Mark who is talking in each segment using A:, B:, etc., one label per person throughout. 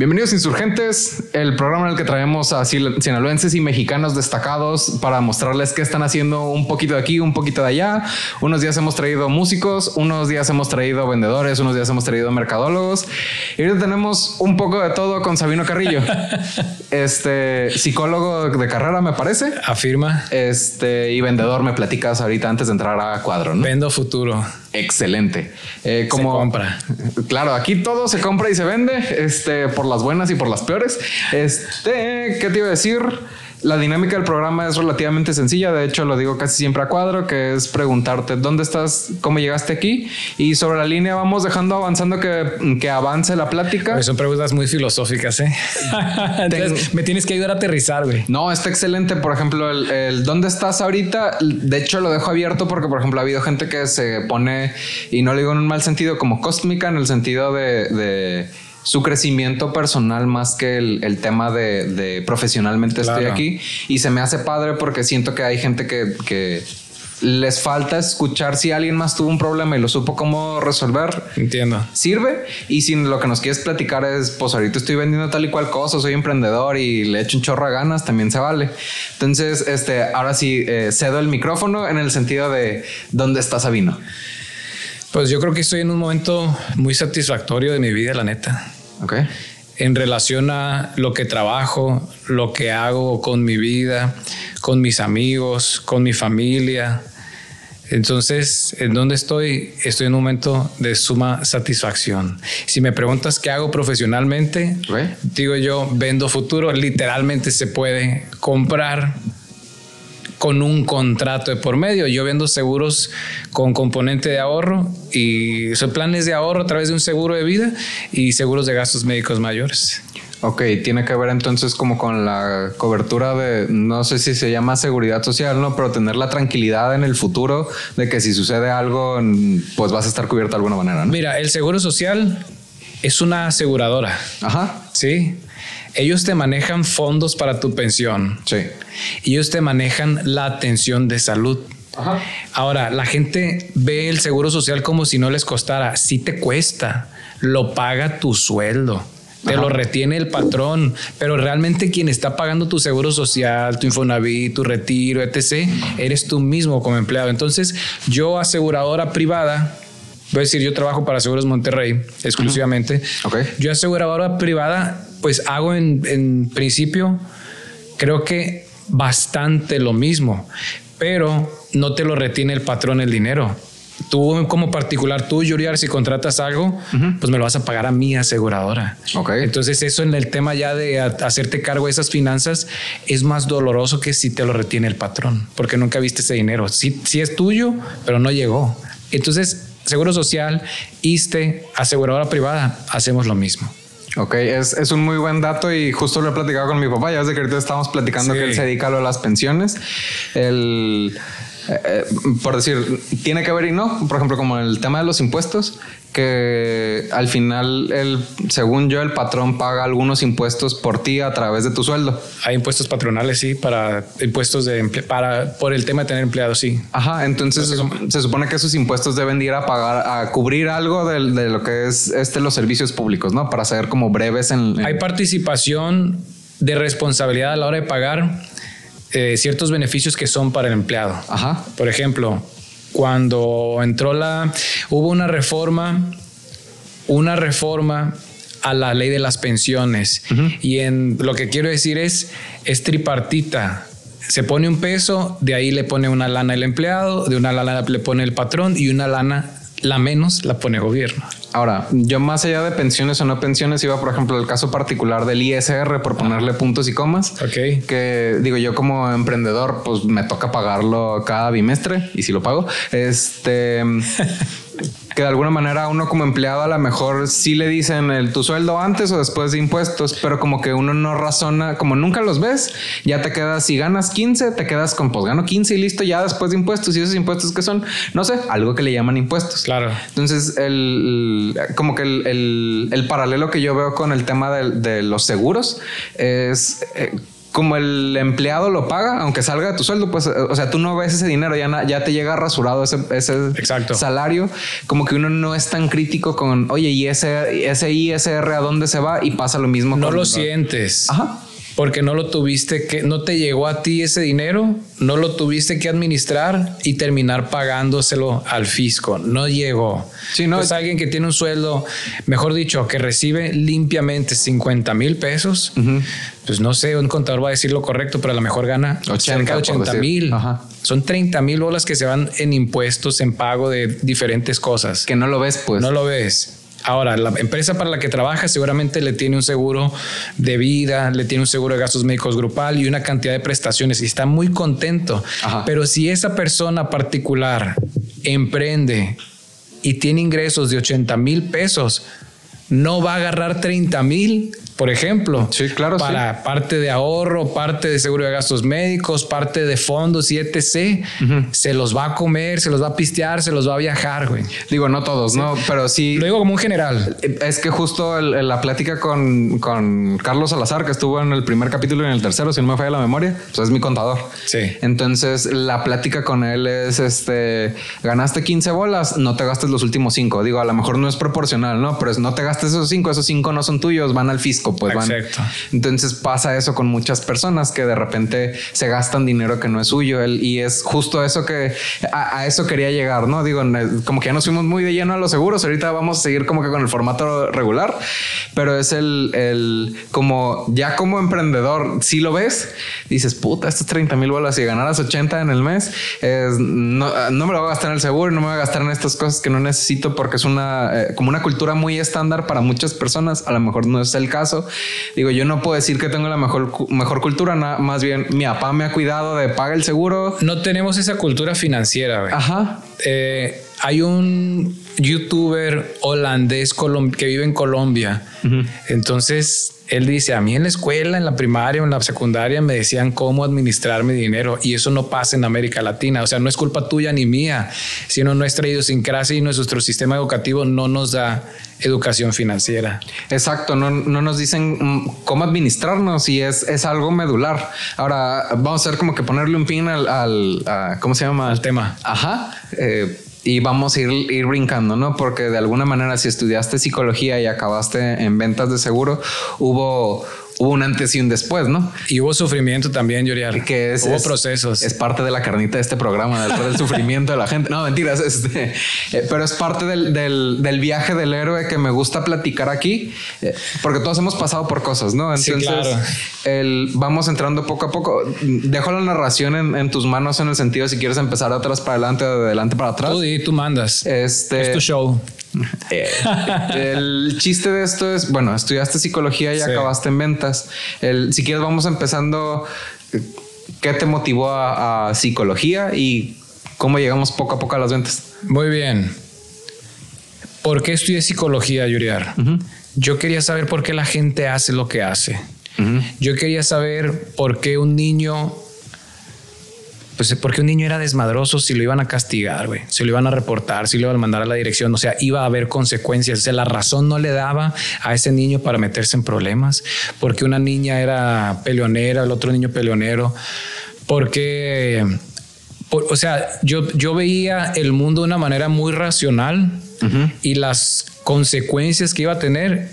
A: Bienvenidos Insurgentes, el programa en el que traemos a sinaloenses y mexicanos destacados para mostrarles qué están haciendo un poquito de aquí, un poquito de allá. Unos días hemos traído músicos, unos días hemos traído vendedores, unos días hemos traído mercadólogos. Y ahorita tenemos un poco de todo con Sabino Carrillo, este psicólogo de carrera, me parece.
B: Afirma.
A: Este y vendedor, me platicas ahorita antes de entrar a cuadro, ¿no?
B: Vendo futuro.
A: Excelente. Eh, como,
B: se compra.
A: Claro, aquí todo se compra y se vende, este, por las buenas y por las peores. Este, ¿qué te iba a decir? La dinámica del programa es relativamente sencilla, de hecho lo digo casi siempre a cuadro, que es preguntarte dónde estás, cómo llegaste aquí y sobre la línea vamos dejando avanzando que, que avance la plática.
B: son preguntas muy filosóficas, ¿eh? Entonces, me tienes que ayudar a aterrizar, güey.
A: No, está excelente. Por ejemplo, el, dónde estás ahorita, de hecho lo dejo abierto porque, por ejemplo, ha habido gente que se pone, y no lo digo en un mal sentido, como cósmica, en el sentido de su crecimiento personal más que el, tema de, profesionalmente estoy aquí. Y se me hace padre porque siento que hay gente que, les falta escuchar si alguien más tuvo un problema y lo supo cómo resolver.
B: Entiendo.
A: Sirve. Y si lo que nos quieres platicar es, pues ahorita estoy vendiendo tal y cual cosa, soy emprendedor y le echo un chorro a ganas, también se vale. Entonces, este, ahora sí, eh, cedo el micrófono en el sentido de dónde está Sabino.
B: Pues yo creo que estoy en un momento muy satisfactorio de mi vida, la neta.
A: Ok.
B: En relación a lo que trabajo, lo que hago con mi vida, con mis amigos, con mi familia. Entonces, ¿en dónde estoy? Estoy en un momento de suma satisfacción. Si me preguntas qué hago profesionalmente, digo yo, vendo futuro. Literalmente se puede comprar con un contrato de por medio. Yo vendo seguros con componente de ahorro y son planes de ahorro a través de un seguro de vida y seguros de gastos médicos mayores.
A: Ok, tiene que ver entonces como con la cobertura de, no sé si se llama seguridad social, ¿no? Pero tener la tranquilidad en el futuro de que si sucede algo, pues vas a estar cubierto de alguna manera, ¿no?
B: Mira, el seguro social es una aseguradora.
A: Ajá.
B: Sí. Ellos te manejan fondos para tu pensión.
A: Sí.
B: Ellos te manejan la atención de salud. Ajá. Ahora, la gente ve el seguro social como si no les costara. Sí te cuesta. Lo paga tu sueldo. Te lo retiene el patrón, pero realmente quien está pagando tu seguro social, tu Infonavit, tu retiro, etc., eres tú mismo como empleado. Entonces, yo aseguradora privada, voy a decir, yo trabajo para Seguros Monterrey exclusivamente.
A: Okay.
B: Yo aseguradora privada pues hago en, principio, creo que bastante lo mismo, pero no te lo retiene el patrón el dinero. Tú como particular, tú, Yuriar, si contratas algo, pues me lo vas a pagar a mi aseguradora.
A: Okay.
B: Entonces eso en el tema ya de hacerte cargo de esas finanzas es más doloroso que si te lo retiene el patrón, porque nunca viste ese dinero. Sí, sí es tuyo, pero no llegó. Entonces, Seguro Social, ISTE, aseguradora privada, hacemos lo mismo.
A: Ok, es, es, un muy buen dato y justo lo he platicado con mi papá. Ya desde que ahorita estamos platicando que él se dedica a lo de las pensiones. El, eh, por decir, tiene que ver y no. Por ejemplo, como el tema de los impuestos, que al final, el, según yo, el patrón paga algunos impuestos por ti a través de tu sueldo.
B: Hay impuestos patronales, sí, para impuestos de para por el tema de tener empleados, sí.
A: Ajá, entonces se, supone que esos impuestos deben ir a pagar, a cubrir algo de, lo que es este los servicios públicos, ¿no? Para ser como breves en,
B: Hay participación de responsabilidad a la hora de pagar eh, ciertos beneficios que son para el empleado.
A: Ajá.
B: Por ejemplo, cuando entró la, hubo una reforma, una reforma a la ley de las pensiones. Y en lo que quiero decir es, es tripartita. Se pone un peso, de ahí le pone una lana el empleado, de una lana le pone el patrón y una lana, la menos, la pone gobierno.
A: Ahora, yo más allá de pensiones o no pensiones, iba, por ejemplo, el caso particular del ISR, por ponerle puntos y comas.
B: Ok.
A: Que digo, yo como emprendedor, pues me toca pagarlo cada bimestre y si lo pago, este que de alguna manera uno como empleado a lo mejor sí le dicen el tu sueldo antes o después de impuestos, pero como que uno no razona, como nunca los ves, ya te quedas, si ganas 15, te quedas con pues gano 15 y listo, ya después de impuestos y esos impuestos que son, no sé, algo que le llaman impuestos.
B: Claro.
A: Entonces, el, como que el, el, paralelo que yo veo con el tema de, de los seguros es... Eh, como el empleado lo paga, aunque salga de tu sueldo, pues, o sea, tú no ves ese dinero, ya, ya te llega rasurado ese, ese salario, como que uno no es tan crítico con, oye, y ese, ese ISR a dónde se va y pasa lo mismo.
B: No lo sientes. Ajá porque no lo tuviste que, no te llegó a ti ese dinero, no lo tuviste que administrar y terminar pagándoselo al fisco. No llegó. Si no, es alguien que tiene un sueldo, mejor dicho, que recibe limpiamente 50 mil pesos. Pues no sé, un contador va a decir lo correcto, pero a lo mejor gana 80, 80 mil. Son 30 mil bolas que se van en impuestos, en pago de diferentes cosas.
A: Que no lo ves, pues.
B: No lo ves. Ahora, la empresa para la que trabaja seguramente le tiene un seguro de vida, le tiene un seguro de gastos médicos grupal y una cantidad de prestaciones y está muy contento. Pero si esa persona particular emprende y tiene ingresos de 80 mil pesos, no va a agarrar 30 mil por ejemplo.
A: Sí, claro.
B: Para parte de ahorro, parte de seguro de gastos médicos, parte de fondos y etc. Se los va a comer, se los va a pistear, se los va a viajar, güey.
A: Digo, no todos, ¿no? Pero sí.
B: Lo digo como un general.
A: Es que justo la plática con, con, Carlos Salazar, que estuvo en el primer capítulo y en el tercero, si no me falla la memoria, pues es mi contador.
B: Sí.
A: Entonces, la plática con él es este: ganaste 15 bolas, no te gastes los últimos 5. Digo, a lo mejor no es proporcional, ¿no? Pero no te gastes esos 5, esos 5 no son tuyos, van al fisco pues Entonces pasa eso con muchas personas que de repente se gastan dinero que no es suyo. Y es justo eso que a, eso quería llegar, ¿no? Digo, como que ya nos fuimos muy de lleno a los seguros, ahorita vamos a seguir como que con el formato regular, pero es el, el como ya como emprendedor, si lo ves, dices, puta, estos 30 mil bolas y ganaras 80 en el mes, no, no, me lo voy a gastar en el seguro, no me voy a gastar en estas cosas que no necesito porque es una, eh, como una cultura muy estándar para muchas personas, a lo mejor no es el caso Digo, yo no puedo decir que tengo la mejor, mejor cultura, más bien mi papá me ha cuidado de paga el seguro.
B: No tenemos esa cultura financiera, Ajá. Eh, hay un youtuber holandés que vive en Colombia. Entonces, él dice, a mí en la escuela, en la primaria, en la secundaria, me decían cómo administrar mi dinero y eso no pasa en América Latina. O sea, no es culpa tuya ni mía, sino nuestra idiosincrasia y nuestro sistema educativo no nos da educación financiera.
A: Exacto, no, nos dicen mm, cómo administrarnos y es, es, algo medular. Ahora vamos a ver como que ponerle un pin al, ¿cómo se llama?
B: Al tema.
A: Ajá. Eh, y vamos a ir, ir, brincando, ¿no? Porque de alguna manera si estudiaste psicología y acabaste en ventas de seguro, hubo hubo un antes y un después, ¿no?
B: Y hubo sufrimiento también, Yuriar.
A: Que es,
B: hubo procesos.
A: Es parte de la carnita de este programa, del, sufrimiento de la gente. No, mentiras, este, eh, pero es parte del, del, viaje del héroe que me gusta platicar aquí, eh, porque todos hemos pasado por cosas, ¿no?
B: Entonces, claro.
A: el, vamos entrando poco a poco. Dejo la narración en, tus manos en el sentido si quieres empezar de atrás para adelante o de adelante para atrás.
B: Tú, tú mandas.
A: Este,
B: es tu show.
A: Eh, el chiste de esto es, bueno, estudiaste psicología y acabaste en ventas. El, si quieres, vamos empezando. ¿Qué te motivó a, psicología y cómo llegamos poco a poco a las ventas?
B: Muy bien. ¿Por qué estudié psicología, Yuriar? Yo quería saber por qué la gente hace lo que hace. Yo quería saber por qué un niño pues porque un niño era desmadroso, si lo iban a castigar, güey, si lo iban a reportar, si lo iban a mandar a la dirección, o sea, iba a haber consecuencias. O sea, la razón no le daba a ese niño para meterse en problemas, porque una niña era peleonera, el otro niño peleonero, porque, o sea, yo, yo veía el mundo de una manera muy racional y las consecuencias que iba a tener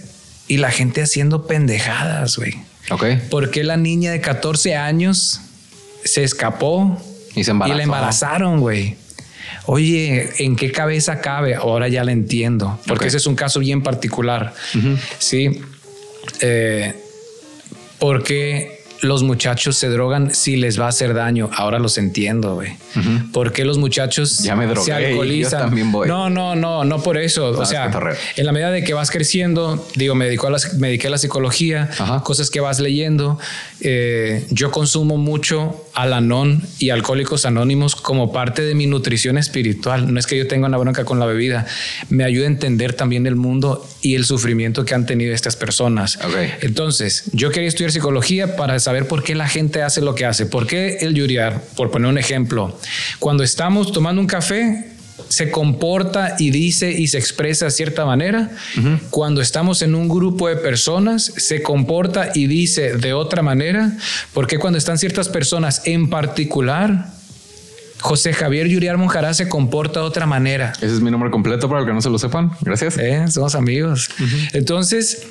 B: y la gente haciendo pendejadas, güey.
A: Ok.
B: Porque la niña de 14 años se escapó
A: y se embarazó.
B: Y la embarazaron, güey. Oye, ¿en qué cabeza cabe? Ahora ya la entiendo, porque ese es un caso bien particular. Sí. Eh, porque los muchachos se drogan si les va a hacer daño. Ahora los entiendo, güey. ¿Por qué los muchachos
A: ya me
B: se alcoholizan?
A: también voy.
B: No, no, no, no por eso. o sea, en la medida de que vas creciendo, digo, me, dedico a la, me dediqué a la psicología, cosas que vas leyendo. Eh, yo consumo mucho Alanon y Alcohólicos Anónimos como parte de mi nutrición espiritual. No es que yo tenga una bronca con la bebida. Me ayuda a entender también el mundo y el sufrimiento que han tenido estas personas. Entonces, yo quería estudiar psicología para saber por qué la gente hace lo que hace. ¿Por qué el yuriar? Por poner un ejemplo, cuando estamos tomando un café, se comporta y dice y se expresa de cierta manera. Cuando estamos en un grupo de personas, se comporta y dice de otra manera. Porque cuando están ciertas personas en particular, José Javier Yuriar Monjará se comporta de otra manera.
A: Ese es mi nombre completo para el que no se lo sepan. Gracias.
B: Eh, somos amigos. Entonces,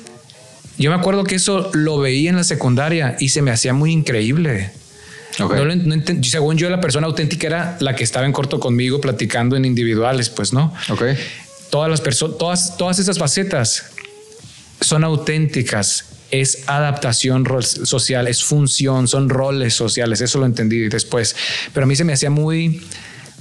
B: yo me acuerdo que eso lo veía en la secundaria y se me hacía muy increíble. según yo, la persona auténtica era la que estaba en corto conmigo platicando en individuales, pues no.
A: Ok.
B: Todas las personas, todas, todas esas facetas son auténticas es adaptación social, es función, son roles sociales, eso lo entendí después. Pero a mí se me hacía muy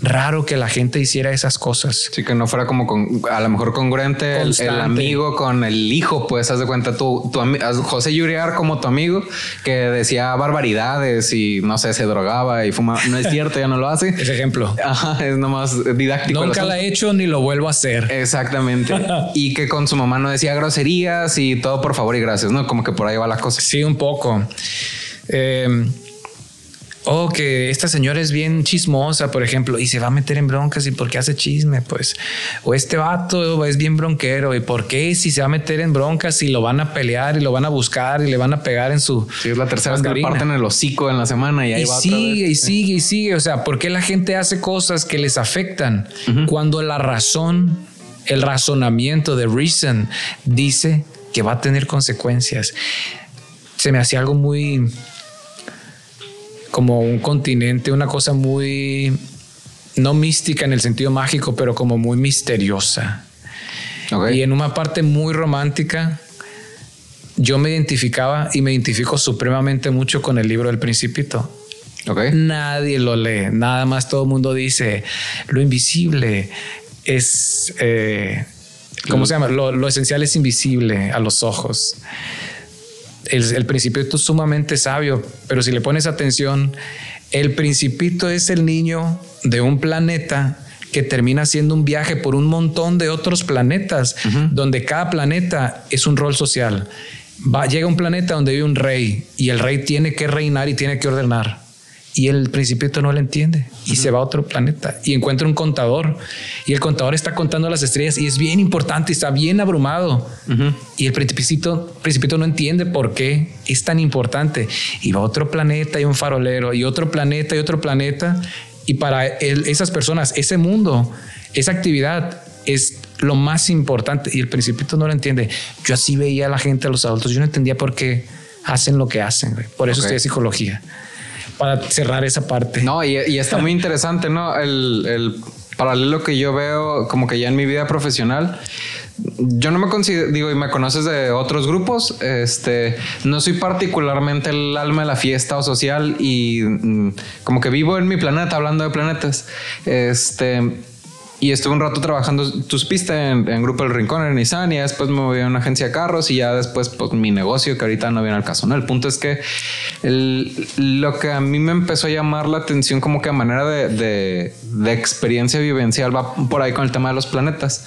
B: raro que la gente hiciera esas cosas.
A: Sí, que no fuera como con, a lo mejor congruente el, amigo con el hijo, pues haz de cuenta tú, tu, José Yuriar como tu amigo que decía barbaridades y no sé, se drogaba y fumaba. No es cierto, ya no lo hace.
B: Ese ejemplo.
A: Ajá, es nomás didáctico.
B: Nunca la he hecho ni lo vuelvo a hacer.
A: Exactamente. y que con su mamá no decía groserías y todo por favor y gracias, ¿no? Como que por ahí va la cosa.
B: Sí, un poco. Eh, oh, que esta señora es bien chismosa, por ejemplo, y se va a meter en broncas y por qué hace chisme, pues. O este vato es bien bronquero y por qué si se va a meter en broncas y lo van a pelear y lo van a buscar y le van a pegar en su.
A: Sí, es la tercera vez que le parten el hocico en la semana y ahí va
B: sigue y sigue y sigue. O sea, ¿por qué la gente hace cosas que les afectan cuando la razón, el razonamiento de reason dice que va a tener consecuencias? Se me hacía algo muy como un continente, una cosa muy, no mística en el sentido mágico, pero como muy misteriosa. Y en una parte muy romántica, yo me identificaba y me identifico supremamente mucho con el libro del Principito. Nadie lo lee, nada más todo el mundo dice, lo invisible es, eh, ¿cómo se llama? Lo, lo, esencial es invisible a los ojos el, principito es sumamente sabio, pero si le pones atención, el principito es el niño de un planeta que termina haciendo un viaje por un montón de otros planetas, donde cada planeta es un rol social. Va, llega a un planeta donde vive un rey y el rey tiene que reinar y tiene que ordenar y el principito no lo entiende y se va a otro planeta y encuentra un contador y el contador está contando las estrellas y es bien importante, está bien abrumado. Y el principito, principito no entiende por qué es tan importante. Y va a otro planeta y un farolero y otro planeta y otro planeta. Y para esas personas, ese mundo, esa actividad es lo más importante. Y el principito no lo entiende. Yo así veía a la gente, a los adultos, yo no entendía por qué hacen lo que hacen, por eso estoy estudié psicología para cerrar esa parte.
A: No, y, está muy interesante, ¿no? El, paralelo que yo veo como que ya en mi vida profesional. Yo no me considero, digo, y me conoces de otros grupos, este, no soy particularmente el alma de la fiesta o social y mm, como que vivo en mi planeta, hablando de planetas, este, y estuve un rato trabajando, tus pistas en, en, Grupo El Rincón, en Nissan, y después me moví a una agencia de carros y ya después pues, mi negocio, que ahorita no viene al caso. ¿no? El punto es que lo que a mí me empezó a llamar la atención como que a manera de, de, de experiencia vivencial va por ahí con el tema de los planetas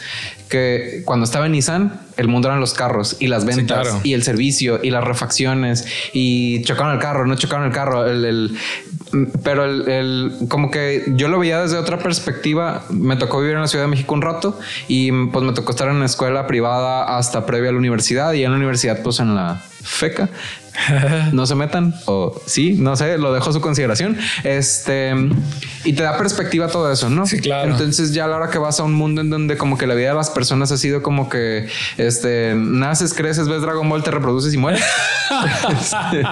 A: que cuando estaba en Nissan, el mundo eran los carros y las ventas y el servicio y las refacciones y chocaron el carro, no chocaron el carro, el, pero el, como que yo lo veía desde otra perspectiva. Me tocó vivir en la Ciudad de México un rato y pues me tocó estar en una escuela privada hasta previa a la universidad y en la universidad pues en la FECA no se metan o sí, no sé, lo dejo a su consideración. Este y te da perspectiva todo eso, ¿no?
B: Sí, claro.
A: Entonces, ya a la hora que vas a un mundo en donde como que la vida de las personas ha sido como que este naces, creces, ves Dragon Ball, te reproduces y mueres. Este,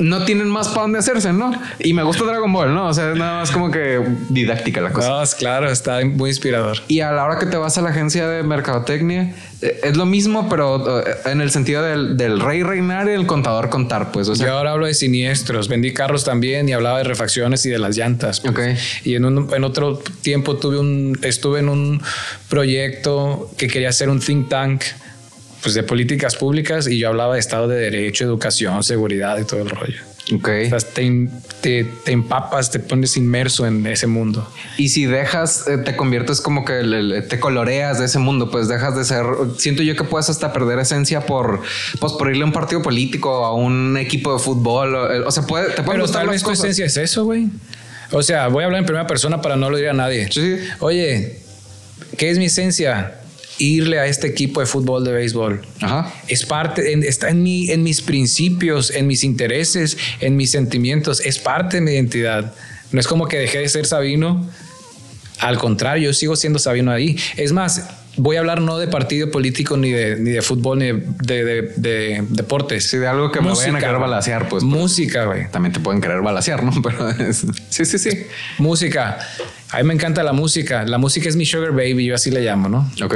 A: no tienen más para dónde hacerse, ¿no? Y me gusta Dragon Ball, ¿no? O sea, nada más como que didáctica la cosa.
B: No, claro, está muy inspirador.
A: Y a la hora que te vas a la agencia de mercadotecnia, es lo mismo, pero eh, en el sentido del, rey reinar y el contador contar, pues.
B: Yo ahora hablo de siniestros, vendí carros también y hablaba de refacciones y de las llantas. Pues. Y en, un, en otro tiempo tuve un, estuve en un proyecto que quería hacer un think tank pues de políticas públicas y yo hablaba de Estado de Derecho, educación, seguridad y todo el rollo.
A: Ok.
B: te, te, empapas, te pones inmerso en ese mundo.
A: Y si dejas, eh, te conviertes como que te coloreas de ese mundo, pues dejas de ser. Siento yo que puedes hasta perder esencia por, pues por irle a un partido político, a un equipo de fútbol. O, sea, puede, te puede
B: Pero tal vez tu esencia es eso, güey. O sea, voy a hablar en primera persona para no lo ir a nadie.
A: Sí.
B: Oye, ¿qué es mi esencia? Irle a este equipo de fútbol, de béisbol.
A: Ajá.
B: Es parte, en- está en, mi, en mis principios, en mis intereses, en mis sentimientos. Es parte de mi identidad. No es como que dejé de ser Sabino. Al contrario, yo sigo siendo Sabino ahí. Es más, voy a hablar no de partido político, ni de, ni de fútbol, ni de, de- de- de deportes.
A: Sí, de algo que me vayan a querer
B: güey.
A: balacear, pues.
B: Música, güey.
A: También te pueden querer balacear, ¿no? Pero es- sí, sí, sí.
B: Música. A mí me encanta la música. La música es mi sugar baby, yo así le llamo, ¿no?
A: Ok.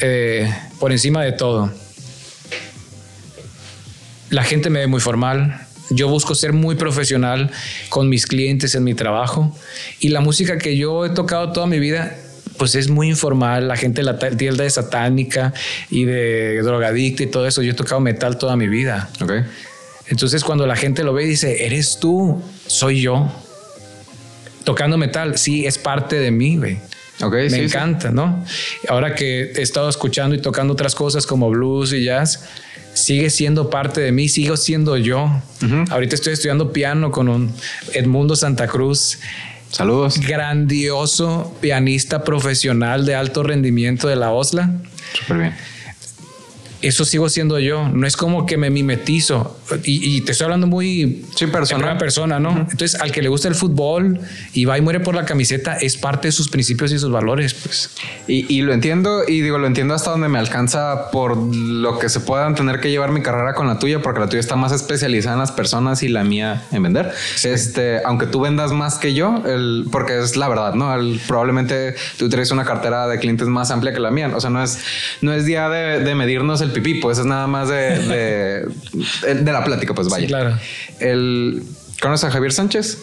B: Eh, por encima de todo. La gente me ve muy formal. Yo busco ser muy profesional con mis clientes en mi trabajo. Y la música que yo he tocado toda mi vida, pues es muy informal. La gente la tilda de satánica y de drogadicta y todo eso. Yo he tocado metal toda mi vida.
A: Ok.
B: Entonces cuando la gente lo ve y dice, eres tú, soy yo. Tocando metal, sí, es parte de mí, güey.
A: Ok,
B: Me
A: sí, sí.
B: encanta, ¿no? Ahora que he estado escuchando y tocando otras cosas como blues y jazz, sigue siendo parte de mí, sigo siendo yo. Ahorita estoy estudiando piano con un Edmundo Santa Cruz,
A: Saludos.
B: grandioso pianista profesional de alto rendimiento de la OSLA.
A: Súper bien.
B: Eso sigo siendo yo. No es como que me mimetizo. Y, y te estoy hablando muy
A: Sí,
B: primera persona, ¿no? Entonces, al que le gusta el fútbol y va y muere por la camiseta, es parte de sus principios y sus valores, pues.
A: Y, y lo entiendo, y digo, lo entiendo hasta donde me alcanza por lo que se puedan tener que llevar mi carrera con la tuya, porque la tuya está más especializada en las personas y la mía en vender. Este, aunque tú vendas más que yo, el, porque es la verdad, ¿no? El- probablemente tú traes una cartera de clientes más amplia que la mía. O sea, no es, no es día de, de medirnos el pipí, pues es nada más de, de, de la plática, pues vaya.
B: claro.
A: El, ¿Conoces a Javier Sánchez?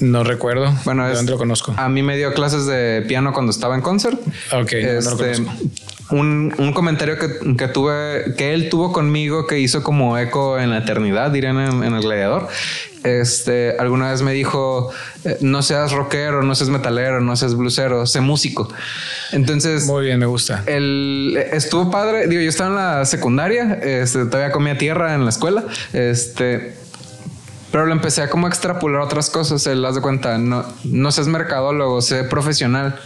B: No recuerdo.
A: Bueno,
B: ¿De
A: es,
B: lo conozco?
A: A mí me dio clases de piano cuando estaba en concert.
B: Ok, no, no lo
A: Este,
B: conozco.
A: un, un comentario que, que tuve, que él tuvo conmigo, que hizo como eco en la eternidad, dirían en, en el gladiador. Este, alguna vez me dijo, eh, no seas rockero, no seas metalero, no seas blusero, sé músico. Entonces,
B: Muy bien, me gusta.
A: el, estuvo padre. Digo, yo estaba en la secundaria, este, todavía comía tierra en la escuela. Este, pero lo empecé a como extrapolar otras cosas. Él haz de cuenta, no, no seas mercadólogo, sé profesional.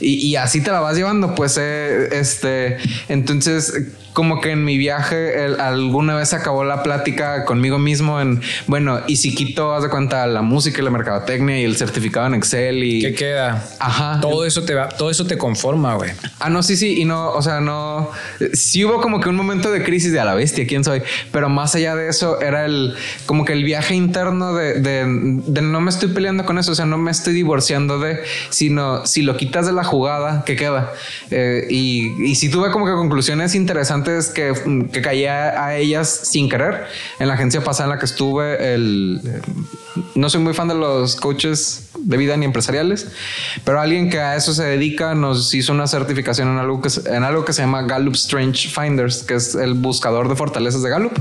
A: Y, y así te la vas llevando, pues, eh, este, entonces, como que en mi viaje el- alguna vez acabó la plática conmigo mismo en, bueno, y si quito, haz de cuenta, la música y la mercadotecnia y el certificado en Excel y...
B: ¿Qué queda?
A: Ajá.
B: Todo eso te va, todo eso te conforma, güey.
A: Ah, no, sí, sí, y no, o sea, no, sí hubo como que un momento de crisis de a la bestia, quién soy, pero más allá de eso era el, como que el viaje interno de, de, de no me estoy peleando con eso, o sea, no me estoy divorciando de, sino si lo quitas de la jugada, ¿qué queda? Eh, y, y sí tuve como que conclusiones interesantes que, que caí a, ellas sin querer. En la agencia pasada en la que estuve, el, no soy muy fan de los coaches de vida ni empresariales, pero alguien que a eso se dedica nos hizo una certificación en algo que, en algo que se llama Gallup Strange Finders, que es el buscador de fortalezas de Gallup.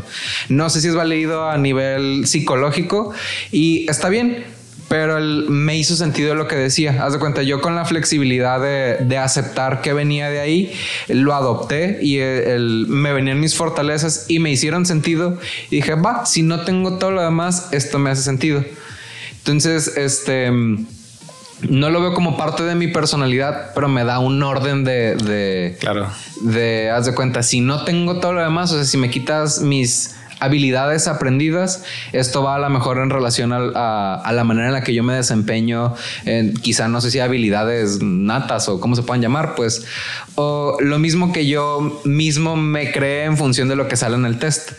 A: No sé si es válido a nivel psicológico y está bien. Pero el- me hizo sentido lo que decía. Haz de cuenta, yo con la flexibilidad de, de aceptar que venía de ahí, lo adopté y el, el- me venían mis fortalezas y me hicieron sentido. Y dije, va, si no tengo todo lo demás, esto me hace sentido. Entonces, este, no lo veo como parte de mi personalidad, pero me da un orden de, de,
B: Claro.
A: de, haz de cuenta, si no tengo todo lo demás, o sea, si me quitas mis habilidades aprendidas, esto va a lo mejor en relación a, a la manera en la que yo me desempeño, en, quizá no sé si habilidades natas o cómo se puedan llamar, pues, o lo mismo que yo mismo me creé en función de lo que sale en el test.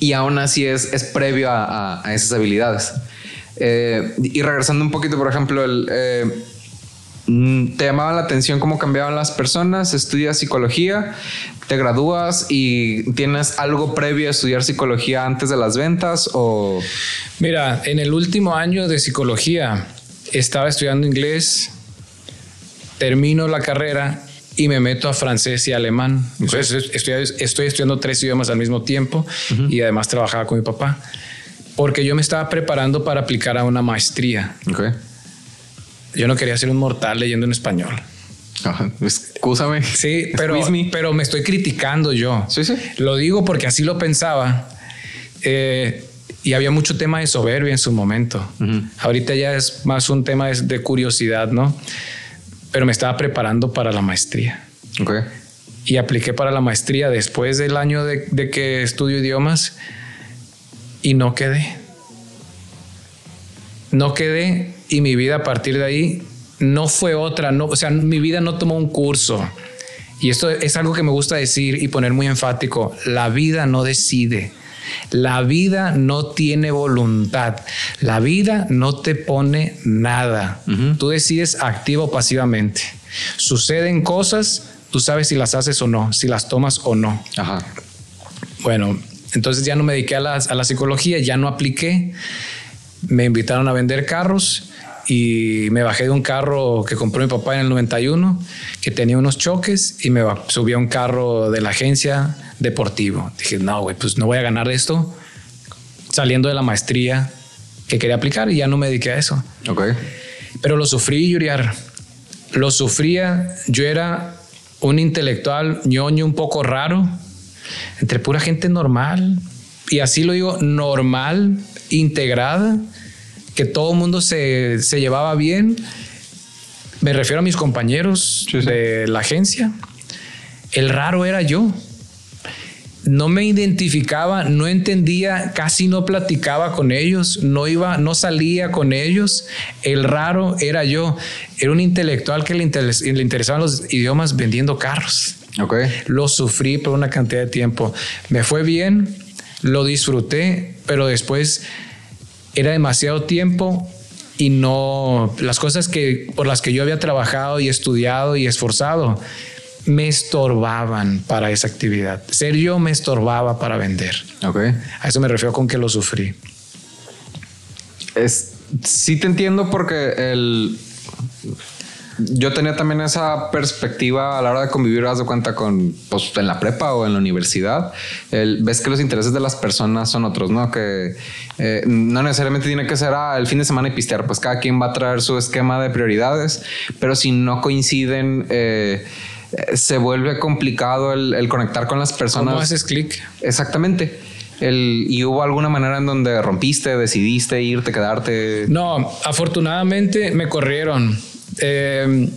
A: Y aún así es, es previo a, a- esas habilidades. Eh, y regresando un poquito, por ejemplo, el... eh, ¿Te llamaba la atención cómo cambiaban las personas? ¿Estudias psicología? ¿Te gradúas y tienes algo previo a estudiar psicología antes de las ventas? ¿O
B: Mira, en el último año de psicología estaba estudiando inglés, termino la carrera y me meto a francés y alemán. Entonces estoy, estoy estudiando tres idiomas al mismo tiempo y además trabajaba con mi papá. Porque yo me estaba preparando para aplicar a una maestría.
A: Ok.
B: Yo no quería ser un mortal leyendo en español.
A: Ajá, Excúsame.
B: Sí, pero,
A: Excuse me.
B: pero me estoy criticando yo.
A: Sí, sí.
B: Lo digo porque así lo pensaba. Eh, y había mucho tema de soberbia en su momento. Ahorita ya es más un tema de, curiosidad, ¿no? Pero me estaba preparando para la maestría.
A: Okay.
B: Y apliqué para la maestría después del año de, de que estudio idiomas y no quedé. No quedé y mi vida a partir de ahí no fue otra, no, o sea, mi vida no tomó un curso. Y esto es algo que me gusta decir y poner muy enfático. La vida no decide. La vida no tiene voluntad. La vida no te pone nada. Tú decides activo o pasivamente. Suceden cosas, tú sabes si las haces o no, si las tomas o no.
A: Ajá.
B: Bueno, entonces ya no me dediqué a la, a la psicología, ya no apliqué. Me invitaron a vender carros y me bajé de un carro que compró mi papá en el 91, que tenía unos choques, y me subí a un carro de la agencia deportivo. Dije, no, güey, pues no voy a ganar esto saliendo de la maestría que quería aplicar y ya no me dediqué a eso.
A: Ok.
B: Pero lo sufrí, Yuriar. Lo sufría. Yo era un intelectual ñoño un poco raro, entre pura gente normal. Y así lo digo, normal, integrada que todo el mundo se, llevaba bien. Me refiero a mis compañeros de la agencia. El raro era yo. No me identificaba, no entendía, casi no platicaba con ellos, no iba, no salía con ellos. El raro era yo. Era un intelectual que le, le interesaban los idiomas vendiendo carros.
A: Okay.
B: Lo sufrí por una cantidad de tiempo. Me fue bien, lo disfruté, pero después era demasiado tiempo y no las cosas que por las que yo había trabajado y estudiado y esforzado me estorbaban para esa actividad. Ser yo me estorbaba para vender.
A: Okay.
B: A eso me refiero con que lo sufrí.
A: Es, sí te entiendo porque el yo tenía también esa perspectiva a la hora de convivir, haz de cuenta con, pues, en la prepa o en la universidad. ves que los intereses de las personas son otros, ¿no? Que eh, no necesariamente tiene que ser ah, el fin de semana y pistear, pues cada quien va a traer su esquema de prioridades, pero si no coinciden, eh, se vuelve complicado el, conectar con las personas.
B: ¿Cómo haces clic?
A: Exactamente. El, ¿Y hubo alguna manera en donde rompiste, decidiste irte, quedarte?
B: No, afortunadamente me corrieron eh,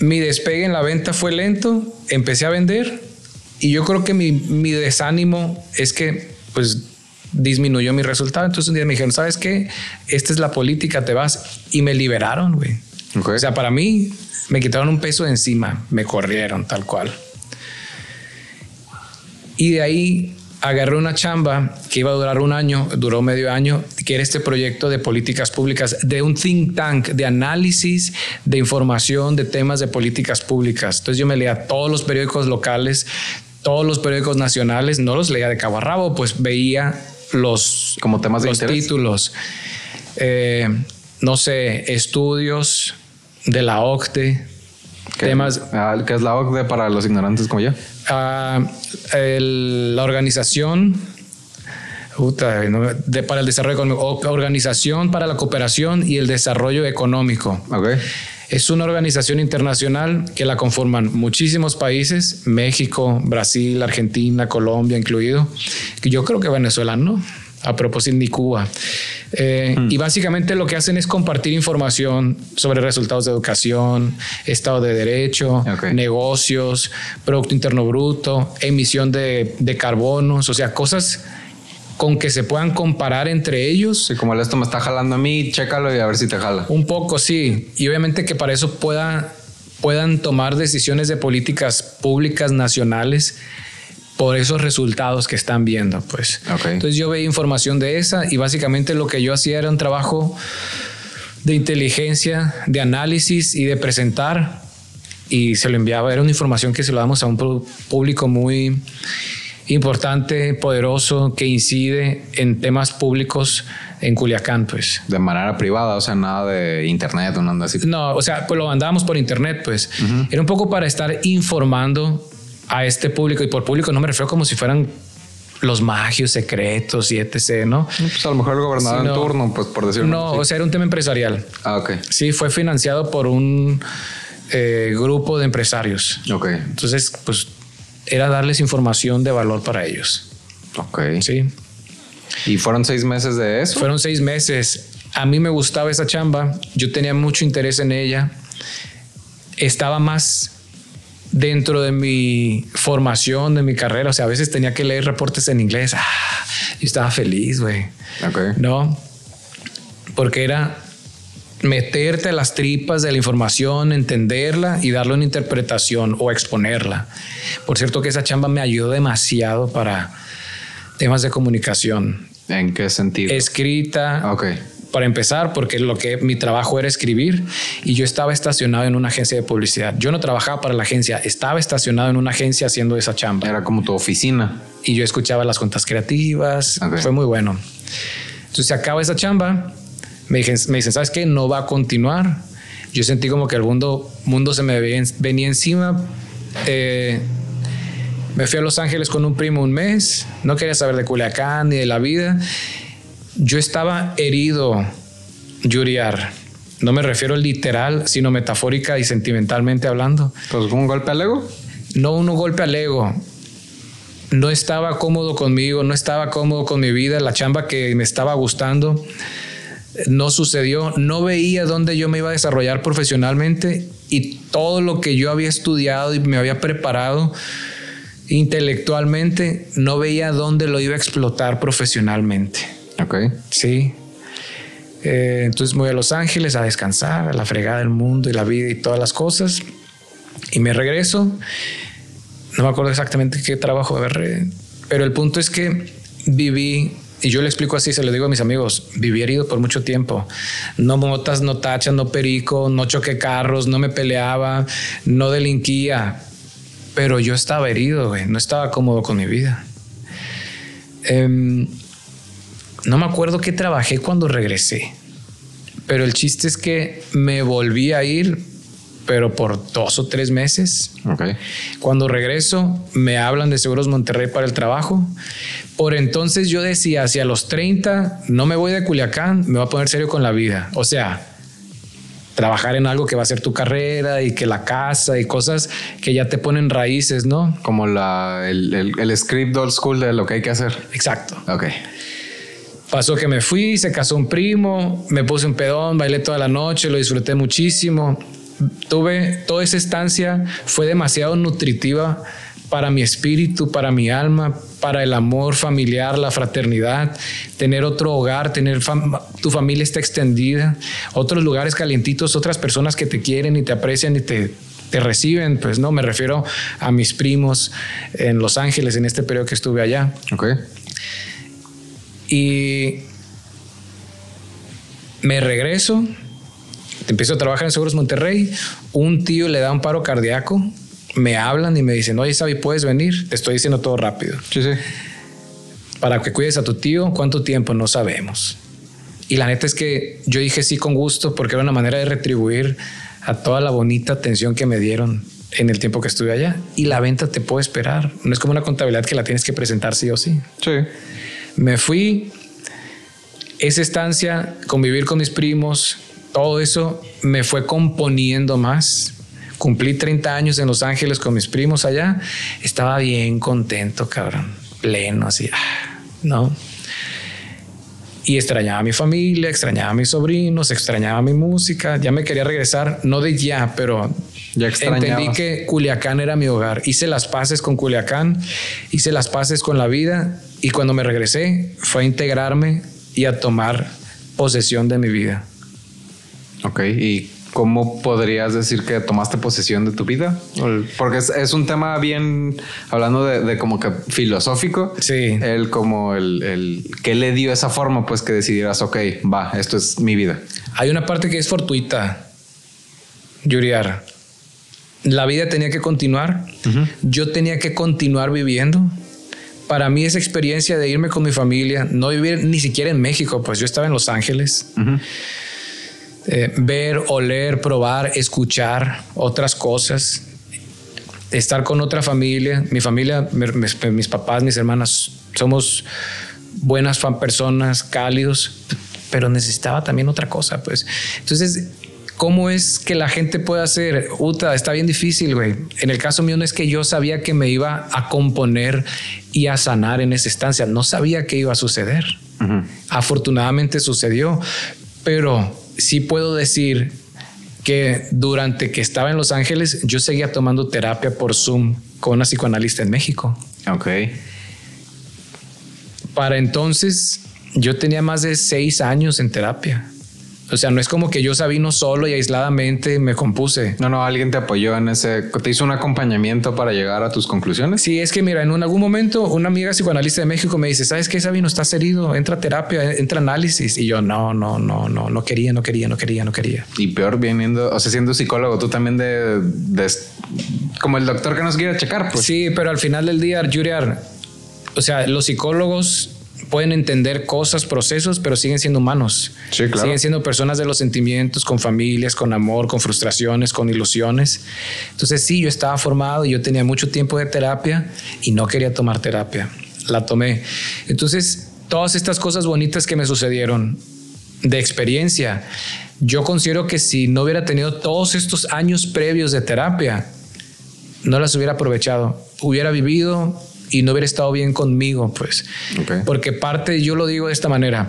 B: mi despegue en la venta fue lento, empecé a vender y yo creo que mi, desánimo es que pues disminuyó mi resultado. Entonces un día me dijeron, ¿sabes qué? Esta es la política, te vas y me liberaron, güey. O sea, para mí me quitaron un peso de encima, me corrieron tal cual. Y de ahí agarré una chamba que iba a durar un año, duró medio año, que era este proyecto de políticas públicas, de un think tank de análisis, de información, de temas de políticas públicas. Entonces yo me leía todos los periódicos locales, todos los periódicos nacionales, no los leía de cabo a rabo, pues veía los,
A: como temas de
B: los títulos. Eh, no sé, estudios de la OCDE, temas.
A: Ah, ¿Qué es la OCDE para los ignorantes como yo?
B: Ah, la organización para el desarrollo económico, organización para la cooperación y el desarrollo económico. Es una organización internacional que la conforman muchísimos países, México, Brasil, Argentina, Colombia incluido, yo creo que Venezuela no a propósito ni Cuba. Eh, mm. Y básicamente lo que hacen es compartir información sobre resultados de educación, Estado de Derecho, negocios, Producto Interno Bruto, emisión de, de, carbonos, o sea, cosas con que se puedan comparar entre ellos.
A: Sí, como esto me está jalando a mí, chécalo y a ver si te jala.
B: Un poco, sí. Y obviamente que para eso pueda, puedan tomar decisiones de políticas públicas nacionales por esos resultados que están viendo, pues. Entonces yo veía información de esa y básicamente lo que yo hacía era un trabajo de inteligencia, de análisis y de presentar y se lo enviaba. Era una información que se lo damos a un público muy importante, poderoso, que incide en temas públicos en Culiacán, pues.
A: De manera privada, o sea, nada de internet o nada así.
B: No, o sea, pues lo mandábamos por internet, pues. Era un poco para estar informando a este público, y por público no me refiero como si fueran los magios secretos y etc., ¿no?
A: Pues a lo mejor el gobernador en turno, pues por decirlo
B: No, o sea, era un tema empresarial.
A: Ah, ok.
B: Sí, fue financiado por un eh, grupo de empresarios.
A: Ok.
B: Entonces, pues era darles información de valor para ellos.
A: Ok.
B: Sí.
A: ¿Y fueron seis meses de eso?
B: Fueron seis meses. A mí me gustaba esa chamba, yo tenía mucho interés en ella, estaba más dentro de mi formación, de mi carrera, o sea, a veces tenía que leer reportes en inglés, ah, yo estaba feliz, güey.
A: Ok.
B: ¿No? Porque era meterte a las tripas de la información, entenderla y darle una interpretación o exponerla. Por cierto que esa chamba me ayudó demasiado para temas de comunicación.
A: ¿En qué sentido?
B: Escrita.
A: Ok.
B: Para empezar, porque lo que mi trabajo era escribir y yo estaba estacionado en una agencia de publicidad. Yo no trabajaba para la agencia, estaba estacionado en una agencia haciendo esa chamba.
A: Era como tu oficina.
B: Y yo escuchaba las cuentas creativas. Fue muy bueno. Entonces se acaba esa chamba. Me dicen, me dicen, ¿sabes qué? No va a continuar. Yo sentí como que el mundo, mundo se me venía, venía encima. Eh, me fui a Los Ángeles con un primo un mes. No quería saber de Culiacán ni de la vida. Yo estaba herido, Yuriar. No me refiero literal, sino metafórica y sentimentalmente hablando.
A: Pues un golpe al ego.
B: No un golpe al ego. No estaba cómodo conmigo, no estaba cómodo con mi vida, la chamba que me estaba gustando no sucedió, no veía dónde yo me iba a desarrollar profesionalmente y todo lo que yo había estudiado y me había preparado intelectualmente, no veía dónde lo iba a explotar profesionalmente.
A: Ok.
B: Sí. Eh, entonces voy a Los Ángeles a descansar, a la fregada del mundo y la vida y todas las cosas. Y me regreso. No me acuerdo exactamente qué trabajo agarré, pero el punto es que viví, y yo le explico así, se lo digo a mis amigos, viví herido por mucho tiempo. No motas, no tachas, no perico, no choqué carros, no me peleaba, no delinquía, pero yo estaba herido, güey, no estaba cómodo con mi vida. Em, no me acuerdo qué trabajé cuando regresé, pero el chiste es que me volví a ir, pero por dos o tres meses.
A: Ok.
B: Cuando regreso, me hablan de Seguros Monterrey para el trabajo. Por entonces yo decía, hacia los 30, no me voy de Culiacán, me voy a poner serio con la vida. O sea, trabajar en algo que va a ser tu carrera y que la casa y cosas que ya te ponen raíces, ¿no?
A: Como la, el, el, el script old school de lo que hay que hacer.
B: Exacto.
A: Ok.
B: Pasó que me fui, se casó un primo, me puse un pedón, bailé toda la noche, lo disfruté muchísimo. Tuve toda esa estancia, fue demasiado nutritiva para mi espíritu, para mi alma, para el amor familiar, la fraternidad, tener otro hogar, tener fam tu familia está extendida, otros lugares calientitos, otras personas que te quieren y te aprecian y te, te reciben, pues no, me refiero a mis primos en Los Ángeles en este periodo que estuve allá.
A: Ok.
B: Y me regreso, empiezo a trabajar en Seguros Monterrey, un tío le da un paro cardíaco, me hablan y me dicen, oye, Sabi, ¿puedes venir? Te estoy diciendo todo rápido.
A: Sí, sí.
B: Para que cuides a tu tío, ¿cuánto tiempo? No sabemos. Y la neta es que yo dije sí con gusto porque era una manera de retribuir a toda la bonita atención que me dieron en el tiempo que estuve allá. Y la venta te puede esperar. No es como una contabilidad que la tienes que presentar sí o sí.
A: Sí.
B: Me fui, esa estancia, convivir con mis primos, todo eso me fue componiendo más. Cumplí 30 años en Los Ángeles con mis primos allá. Estaba bien contento, cabrón. Pleno, así, ah, ¿no? Y extrañaba a mi familia, extrañaba a mis sobrinos, extrañaba mi música. Ya me quería regresar, no de ya, pero
A: Ya
B: entendí que Culiacán era mi hogar. Hice las paces con Culiacán, hice las paces con la vida y cuando me regresé fue a integrarme y a tomar posesión de mi vida.
A: Ok. ¿Y cómo podrías decir que tomaste posesión de tu vida? Porque es, es un tema bien, hablando de, de como que filosófico.
B: Sí.
A: El como el, el que le dio esa forma, pues que decidieras, ok, va, esto es mi vida.
B: Hay una parte que es fortuita, Yuriar. La vida tenía que continuar. Yo tenía que continuar viviendo. Para mí esa experiencia de irme con mi familia, no vivir ni siquiera en México, pues yo estaba en Los Ángeles. Eh, ver, oler, probar, escuchar otras cosas, estar con otra familia. Mi familia, mi- mis, mis papás, mis hermanas, somos buenas personas, cálidos, pero necesitaba también otra cosa, pues. Entonces, ¿cómo es que la gente puede hacer? Uta, está bien difícil, güey. En el caso mío no es que yo sabía que me iba a componer y a sanar en esa estancia, no sabía qué iba a suceder. Afortunadamente sucedió, pero sí puedo decir que durante que estaba en Los Ángeles yo seguía tomando terapia por Zoom con una psicoanalista en México.
A: Ok.
B: Para entonces yo tenía más de seis años en terapia. O sea, no es como que yo sabino solo y aisladamente me compuse.
A: No, no, alguien te apoyó en ese, te hizo un acompañamiento para llegar a tus conclusiones.
B: Sí, es que mira, en algún momento una amiga psicoanalista de México me dice, ¿sabes qué, Sabino? Estás herido, entra a terapia, entra a análisis. Y yo, no, no, no, no, no quería, no quería, no quería, no quería.
A: Y peor viniendo, o sea, siendo psicólogo, tú también de, de como el doctor que nos quiere checar. Pues.
B: Sí, pero al final del día, Juriar, o sea, los psicólogos pueden entender cosas, procesos, pero siguen siendo humanos.
A: Sí, claro.
B: Siguen siendo personas de los sentimientos, con familias, con amor, con frustraciones, con ilusiones. Entonces sí, yo estaba formado y yo tenía mucho tiempo de terapia y no quería tomar terapia. La tomé. Entonces, todas estas cosas bonitas que me sucedieron de experiencia, yo considero que si no hubiera tenido todos estos años previos de terapia, no las hubiera aprovechado. Hubiera vivido y no hubiera estado bien conmigo, pues. Porque parte, yo lo digo de esta manera,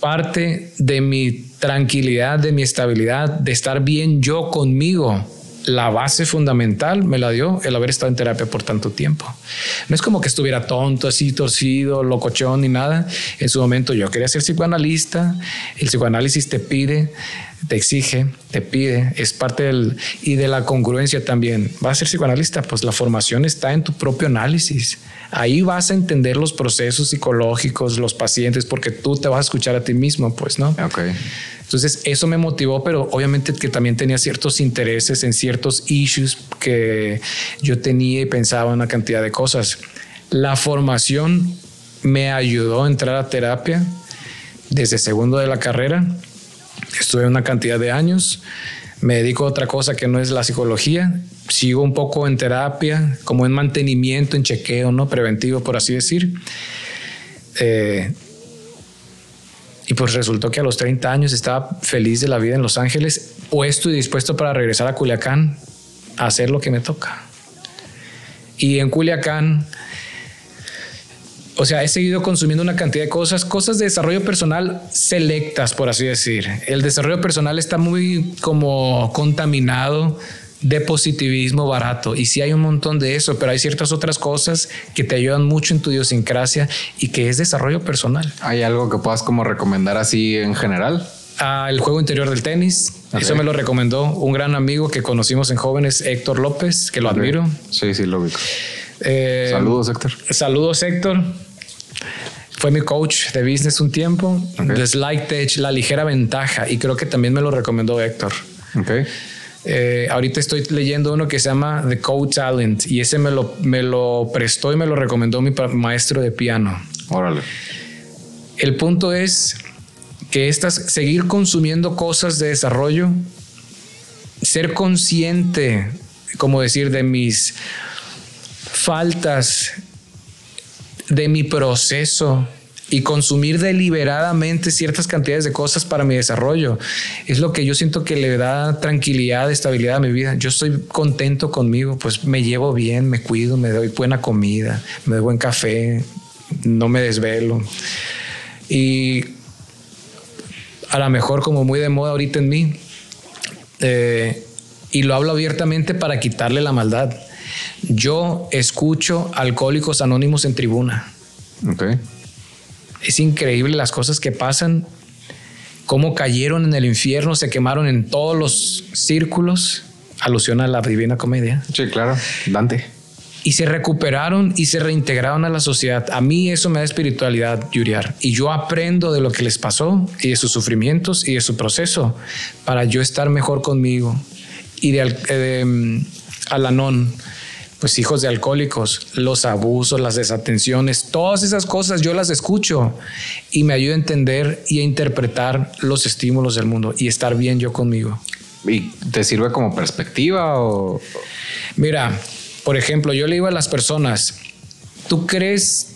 B: parte de mi tranquilidad, de mi estabilidad, de estar bien yo conmigo, la base fundamental me la dio el haber estado en terapia por tanto tiempo. No es como que estuviera tonto, así torcido, locochón ni nada. En su momento yo quería ser psicoanalista. El psicoanálisis te pide, te exige, te pide, es parte del y de la congruencia también. ¿Vas a ser psicoanalista? Pues la formación está en tu propio análisis. Ahí vas a entender los procesos psicológicos, los pacientes, porque tú te vas a escuchar a ti mismo, pues, ¿no?
A: Ok.
B: Entonces eso me motivó, pero obviamente que también tenía ciertos intereses en ciertos issues que yo tenía y pensaba en una cantidad de cosas. La formación me ayudó a entrar a terapia desde segundo de la carrera. Estuve una cantidad de años. Me dedico a otra cosa que no es la psicología. Sigo un poco en terapia, como en mantenimiento, en chequeo, ¿no? Preventivo, por así decir. Eh, y pues resultó que a los 30 años estaba feliz de la vida en Los Ángeles, puesto y dispuesto para regresar a Culiacán a hacer lo que me toca. Y en Culiacán, o sea, he seguido consumiendo una cantidad de cosas, cosas de desarrollo personal selectas, por así decir. El desarrollo personal está muy como contaminado de positivismo barato. Y sí hay un montón de eso, pero hay ciertas otras cosas que te ayudan mucho en tu idiosincrasia y que es desarrollo personal.
A: ¿Hay algo que puedas como recomendar así en general?
B: Ah, el juego interior del tenis. Eso me lo recomendó un gran amigo que conocimos en jóvenes, Héctor López, que lo admiro.
A: Sí, sí, lo ubico.
B: Eh,
A: saludos, Héctor.
B: Saludos, Héctor. Fue mi coach de business un tiempo. The Slight Edge, la ligera ventaja. Y creo que también me lo recomendó Héctor.
A: Okay.
B: Eh, ahorita estoy leyendo uno que se llama The Code Talent y ese me lo, me lo prestó y me lo recomendó mi maestro de piano.
A: Órale.
B: El punto es que estas, seguir consumiendo cosas de desarrollo, ser consciente, como decir, de mis faltas, de mi proceso, y consumir deliberadamente ciertas cantidades de cosas para mi desarrollo. Es lo que yo siento que le da tranquilidad, estabilidad a mi vida. Yo estoy contento conmigo, pues me llevo bien, me cuido, me doy buena comida, me doy buen café, no me desvelo. Y a lo mejor como muy de moda ahorita en mí, eh, y lo hablo abiertamente para quitarle la maldad. Yo escucho alcohólicos anónimos en tribuna.
A: Okay
B: es increíble las cosas que pasan, cómo cayeron en el infierno, se quemaron en todos los círculos. Alusión a la divina comedia.
A: Sí, claro, Dante.
B: Y se recuperaron y se reintegraron a la sociedad. A mí eso me da espiritualidad, Yuriar. Y yo aprendo de lo que les pasó y de sus sufrimientos y de su proceso para yo estar mejor conmigo. Y de, de mm, Alanón, pues hijos de alcohólicos, los abusos, las desatenciones, todas esas cosas yo las escucho y me ayuda a entender y a interpretar los estímulos del mundo y estar bien yo conmigo.
A: ¿Y te sirve como perspectiva o...?
B: Mira, por ejemplo, yo le digo a las personas, ¿tú crees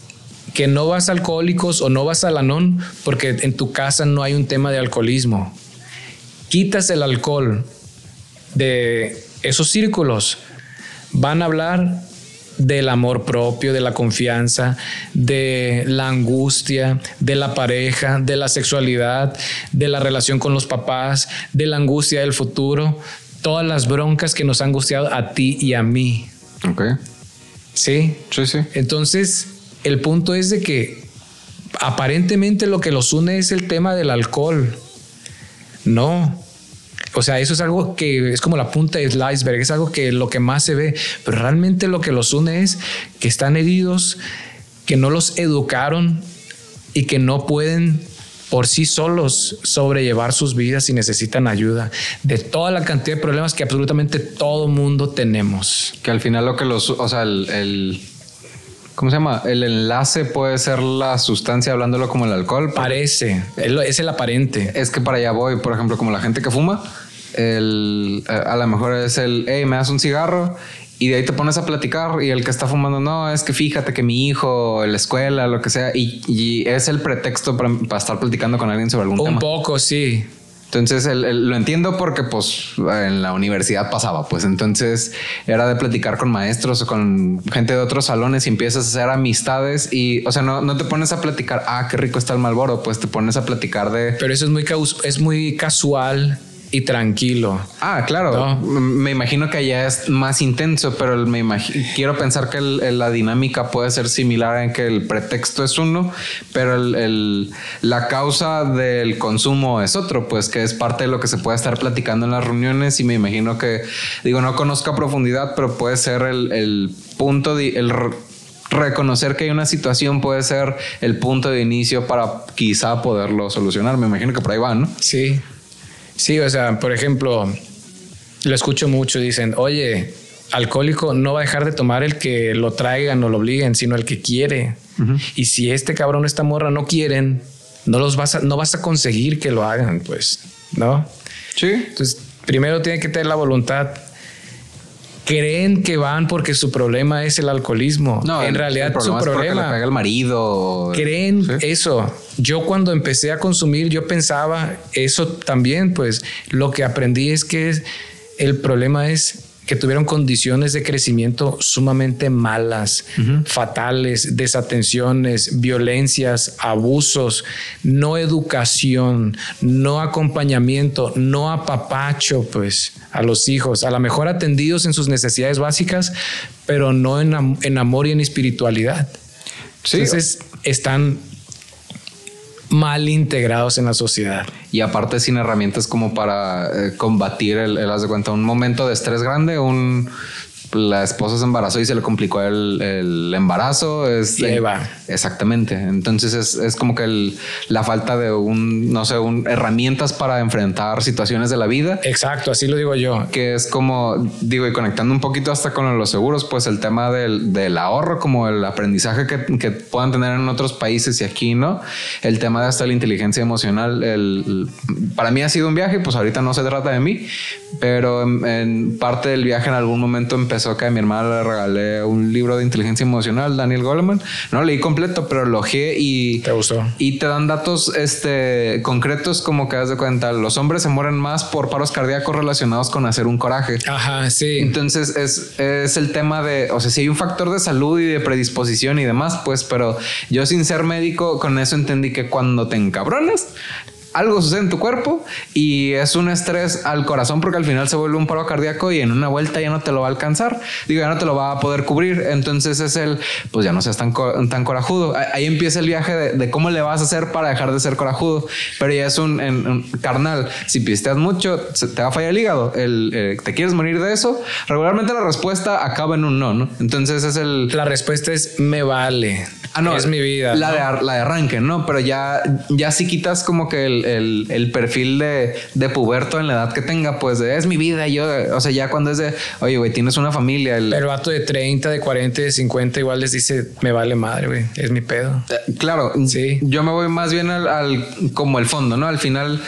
B: que no vas a alcohólicos o no vas a Lanón porque en tu casa no hay un tema de alcoholismo? Quitas el alcohol de esos círculos van a hablar del amor propio, de la confianza, de la angustia, de la pareja, de la sexualidad, de la relación con los papás, de la angustia del futuro, todas las broncas que nos han angustiado a ti y a mí.
A: Ok.
B: ¿Sí?
A: Sí, sí.
B: Entonces, el punto es de que aparentemente lo que los une es el tema del alcohol. No. O sea, eso es algo que es como la punta del iceberg, es algo que lo que más se ve, pero realmente lo que los une es que están heridos, que no los educaron y que no pueden por sí solos sobrellevar sus vidas y necesitan ayuda de toda la cantidad de problemas que absolutamente todo mundo tenemos.
A: Que al final lo que los, o sea, el, ¿cómo se llama? El enlace puede ser la sustancia, hablándolo como el alcohol.
B: Parece, es el aparente.
A: Es que para allá voy, por ejemplo, como la gente que fuma, el, a lo mejor es el, hey, me das un cigarro y de ahí te pones a platicar y el que está fumando, no, es que fíjate que mi hijo, la escuela, lo que sea, y, es el pretexto para, estar platicando con alguien sobre algún
B: un
A: tema.
B: Un poco, sí.
A: Entonces lo entiendo porque pues en la universidad pasaba, pues entonces era de platicar con maestros o con gente de otros salones y empiezas a hacer amistades y, o sea, no, no te pones a platicar, ah, qué rico está el Malboro, pues te pones a platicar de...
B: Pero eso es muy, es muy casual y tranquilo.
A: Ah, claro. Me imagino que allá es más intenso, pero me imagino, quiero pensar que la dinámica puede ser similar en que el pretexto es uno, pero el, la causa del consumo es otro, pues que es parte de lo que se puede estar platicando en las reuniones y me imagino que, digo, no conozco a profundidad, pero puede ser el, punto de... El, reconocer que hay una situación puede ser el punto de inicio para quizá poderlo solucionar. Me imagino que por ahí va, ¿no?
B: Sí, Sí, o sea, por ejemplo, lo escucho mucho, dicen, oye, alcohólico no va a dejar de tomar el que lo traigan o lo obliguen, sino el que quiere. Y si este cabrón esta morra no quieren, no los vas a, no vas a conseguir que lo hagan, pues, ¿no?
A: Sí.
B: Entonces, primero tiene que tener la voluntad creen que van porque su problema es el alcoholismo. No, en realidad su problema
A: es le el marido.
B: Creen eso. Yo cuando empecé a consumir, yo pensaba eso también, pues lo que aprendí es que el problema es que tuvieron condiciones de crecimiento sumamente malas, fatales, desatenciones, violencias, abusos, no educación, no acompañamiento, no apapacho, pues, a los hijos, a lo mejor atendidos en sus necesidades básicas, pero no en, amor y en espiritualidad. Entonces, están mal integrados en la sociedad.
A: Y aparte sin herramientas como para eh, combatir el, el, haz de cuenta, un momento de estrés grande, un la esposa se embarazó y se le complicó el, embarazo. Es
B: Eva.
A: Exactamente. Entonces es, es como que la falta de un, no sé, un, herramientas para enfrentar situaciones de la vida.
B: Exacto, así lo digo yo.
A: Que es como, digo, y conectando un poquito hasta con los seguros, pues el tema del, del ahorro, como el aprendizaje que, que, puedan tener en otros países y aquí, ¿no? El tema de hasta la inteligencia emocional. El, para mí ha sido un viaje, pues ahorita no se trata de mí, pero en parte del viaje en algún momento empezó que a mi hermana le regalé un libro de inteligencia emocional, Daniel Goleman. No leí completo, pero lo y.
B: ¿Te gustó?
A: Y te dan datos este, concretos, como que das de cuenta. Los hombres se mueren más por paros cardíacos relacionados con hacer un coraje.
B: Ajá, sí.
A: Entonces es, es el tema de, o sea, si hay un factor de salud y de predisposición y demás, pues, pero yo sin ser médico, con eso entendí que cuando te encabronas, algo sucede en tu cuerpo y es un estrés al corazón porque al final se vuelve un paro cardíaco y en una vuelta ya no te lo va a alcanzar, digo, ya no te lo va a poder cubrir, entonces es el, pues ya no seas tan, tan corajudo. Ahí empieza el viaje de, cómo le vas a hacer para dejar de ser corajudo, pero ya es un, carnal, si pisteas mucho, te va a fallar el hígado, el, eh, ¿te quieres morir de eso? Regularmente la respuesta acaba en un no, ¿no? Entonces es el...
B: La respuesta es me vale. Ah, no, es mi vida.
A: La, de, la de arranque, ¿no? Pero ya, ya si quitas como que el el, perfil de, de, puberto en la edad que tenga, pues es mi vida. Yo, o sea, ya cuando es de, oye, güey, tienes una familia. El,
B: Pero vato de 30, de 40, de 50, igual les dice, me vale madre, güey, es mi pedo.
A: Eh, claro, sí. Yo me voy más bien al, como el fondo, ¿no? Al final,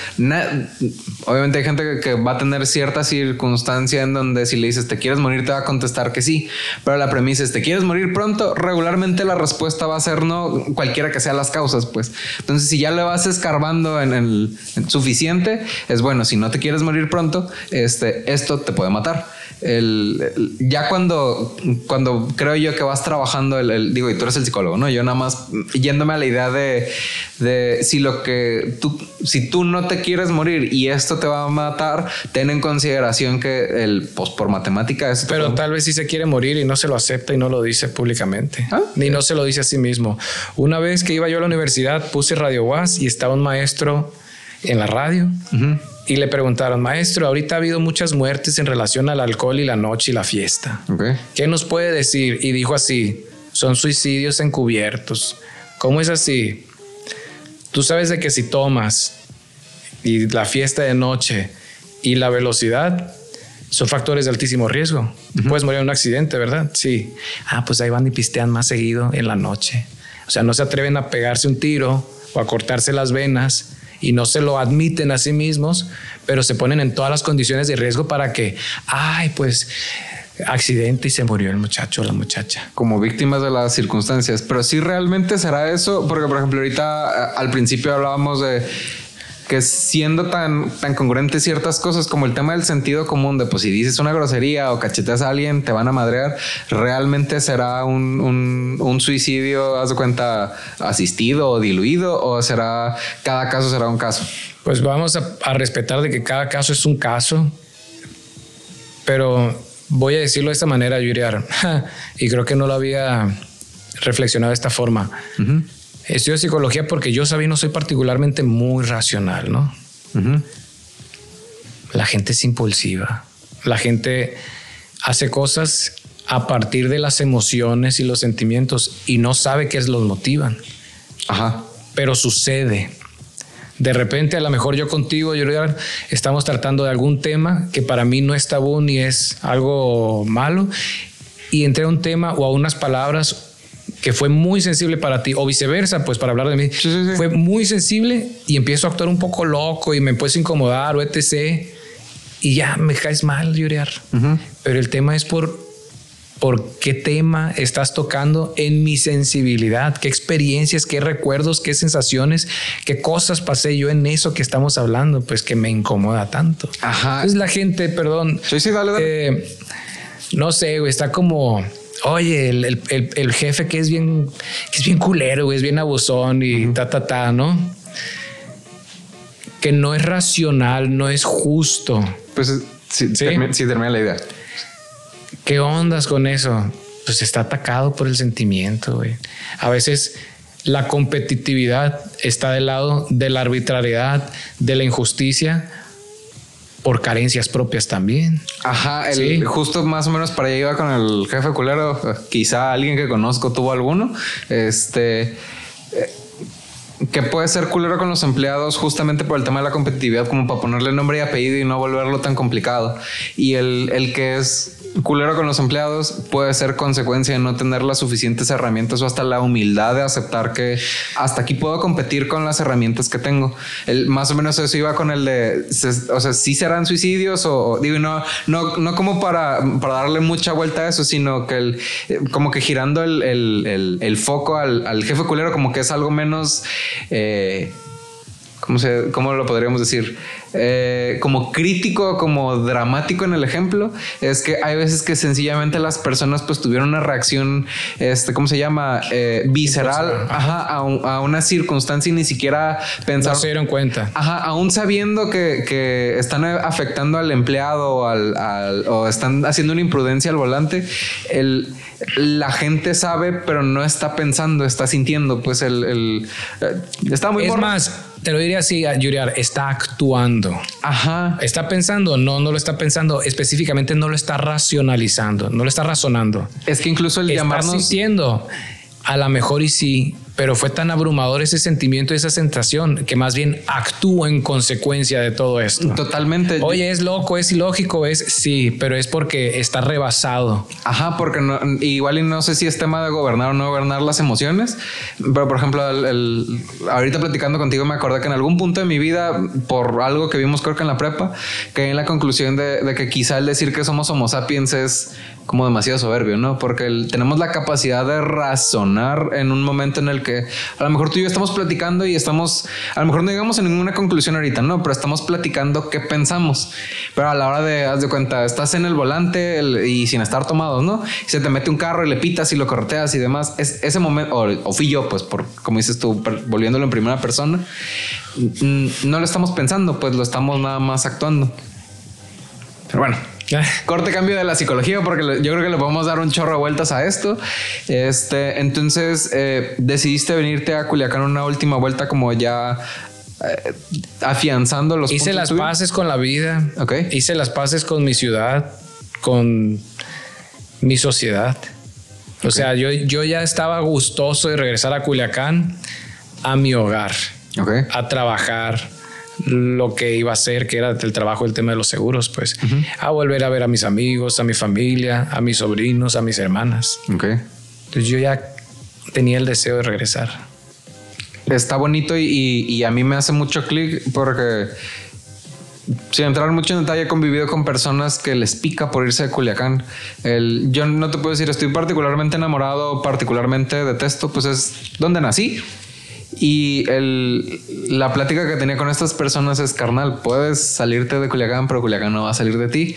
A: obviamente hay gente que, va a tener cierta circunstancia en donde si le dices, te quieres morir, te va a contestar que sí. Pero la premisa es, ¿te quieres morir pronto? Regularmente la respuesta va a ser no, cualquiera que sea las causas, pues. Entonces, si ya le vas escarbando en el suficiente, es bueno, si no te quieres morir pronto, este, esto te puede matar el, ya cuando, cuando creo yo que vas trabajando, el, digo, y tú eres el psicólogo, ¿no? Yo nada más yéndome a la idea de, de si lo que tú, si tú no te quieres morir y esto te va a matar, ten en consideración que el, pues por matemática es...
B: Pero tal vez si se quiere morir y no se lo acepta y no lo dice públicamente, ¿Ah? ni no se lo dice a sí mismo. Una vez que iba yo a la universidad, puse Radio Was y estaba un maestro en la radio y le preguntaron, maestro, ahorita ha habido muchas muertes en relación al alcohol y la noche y la fiesta. ¿Qué nos puede decir? Y dijo así, son suicidios encubiertos. ¿Cómo es así? Tú sabes de que si tomas y la fiesta de noche y la velocidad son factores de altísimo riesgo. Puedes morir en un accidente, ¿verdad? Sí. Ah, pues ahí van y pistean más seguido en la noche. O sea, no se atreven a pegarse un tiro o a cortarse las venas y no se lo admiten a sí mismos, pero se ponen en todas las condiciones de riesgo para que, ay, pues accidente y se murió el muchacho o la muchacha.
A: Como víctimas de las circunstancias. Pero si realmente será eso, porque por ejemplo ahorita al principio hablábamos de que siendo tan, tan congruentes ciertas cosas como el tema del sentido común, de pues si dices una grosería o cacheteas a alguien, te van a madrear, realmente será un, un, suicidio, haz de cuenta, asistido o diluido, o será, cada caso será un caso.
B: Pues vamos a, a respetar de que cada caso es un caso, pero voy a decirlo de esta manera, Yuriar, y creo que no lo había reflexionado de esta forma. Estudio psicología porque yo, no soy particularmente muy racional, ¿no? La gente es impulsiva. La gente hace cosas a partir de las emociones y los sentimientos y no sabe qué es los motivan. Ajá. Pero sucede. De repente, a lo mejor yo contigo, yo estamos tratando de algún tema que para mí no es tabú ni es algo malo. Y entré a un tema o a unas palabras que fue muy sensible para ti, o viceversa, pues para hablar de mí, fue muy sensible y empiezo a actuar un poco loco y me empiezo a incomodar o etc. Y ya me caes mal, llorar. Pero el tema es por, por qué tema estás tocando en mi sensibilidad, qué experiencias, qué recuerdos, qué sensaciones, qué cosas pasé yo en eso que estamos hablando, pues que me incomoda tanto. Ajá. Entonces la gente, perdón.
A: Sí, sí, dale,
B: eh, no sé, está como oye, el, jefe que es bien, que es bien culero, es bien abusón y ta, ta, ta, ¿no? Que no es racional, no es justo.
A: Pues sí, ¿Sí? Termina, la idea.
B: ¿Qué ondas con eso? Pues está atacado por el sentimiento, güey. A veces la competitividad está del lado de la arbitrariedad, de la injusticia, por carencias propias también.
A: Ajá, el, justo más o menos para allá iba con el jefe culero. Quizá alguien que conozco tuvo alguno. Este. Eh, que puede ser culero con los empleados justamente por el tema de la competitividad, como para ponerle nombre y apellido y no volverlo tan complicado. Y el, el que es culero con los empleados puede ser consecuencia de no tener las suficientes herramientas o hasta la humildad de aceptar que hasta aquí puedo competir con las herramientas que tengo. Más o menos eso iba con el de, o sea, sí serán suicidios o, digo, no, no, no como para, para darle mucha vuelta a eso, sino que el, como que girando el, el, el foco al, al, jefe culero como que es algo menos... Eh, ¿cómo, se, ¿cómo lo podríamos decir? Eh, como crítico, como dramático en el ejemplo, es que hay veces que sencillamente las personas pues tuvieron una reacción, este, ¿cómo se llama? Eh, visceral a, una circunstancia y ni siquiera pensaron.
B: No se dieron cuenta.
A: Ajá, aún sabiendo que, que están afectando al empleado o, al, o están haciendo una imprudencia al volante, el la gente sabe, pero no está pensando, está sintiendo. Pues el, el
B: eh, está muy. Es más, te lo diría así, Yuriar, está actuando. Ajá. Está pensando, no, no lo está pensando. Específicamente, no lo está racionalizando, no lo está razonando.
A: Es que incluso el está
B: sintiendo. A lo mejor y sí, pero fue tan abrumador ese sentimiento y esa sensación que más bien actúa en consecuencia de todo esto.
A: Totalmente.
B: Oye, es loco, es ilógico, es sí, pero es porque está rebasado.
A: Ajá, porque igual y no sé si es tema de gobernar o no gobernar las emociones, pero por ejemplo, ahorita platicando contigo me acordé que en algún punto de mi vida, por algo que vimos creo que en la prepa, que en la conclusión de, de que quizá el decir que somos homo sapiens es como demasiado soberbio, ¿no? Porque tenemos la capacidad de razonar en un momento en el que a lo mejor tú y yo estamos platicando y estamos, a lo mejor no llegamos a ninguna conclusión ahorita, ¿no? Pero estamos platicando qué pensamos. Pero a la hora de, haz de cuenta, estás en el volante y sin estar tomados, ¿no? Y se te mete un carro y le pitas y lo corteas y demás. Es, ese momento, o, fui yo, pues, por, como dices tú, volviéndolo en primera persona, no lo estamos pensando, pues lo estamos nada más actuando. Pero bueno, Corte cambio de la psicología porque yo creo que le podemos dar un chorro de vueltas a esto. Este, entonces eh, decidiste venirte a Culiacán una última vuelta como ya eh, afianzando los
B: Hice las paces con la vida. Hice las paces con mi ciudad, con mi sociedad. O sea, yo, yo ya estaba gustoso de regresar a Culiacán, a mi hogar, a trabajar, lo que iba a hacer, que era el trabajo, el tema de los seguros, pues, a volver a ver a mis amigos, a mi familia, a mis sobrinos, a mis hermanas.
A: Okay.
B: Entonces yo ya tenía el deseo de regresar.
A: Está bonito y, a mí me hace mucho clic porque sin entrar mucho en detalle, he convivido con personas que les pica por irse de Culiacán. El, yo no te puedo decir, estoy particularmente enamorado, particularmente detesto, pues es donde nací. Y el, la plática que tenía con estas personas es, carnal, puedes salirte de Culiacán, pero Culiacán no va a salir de ti.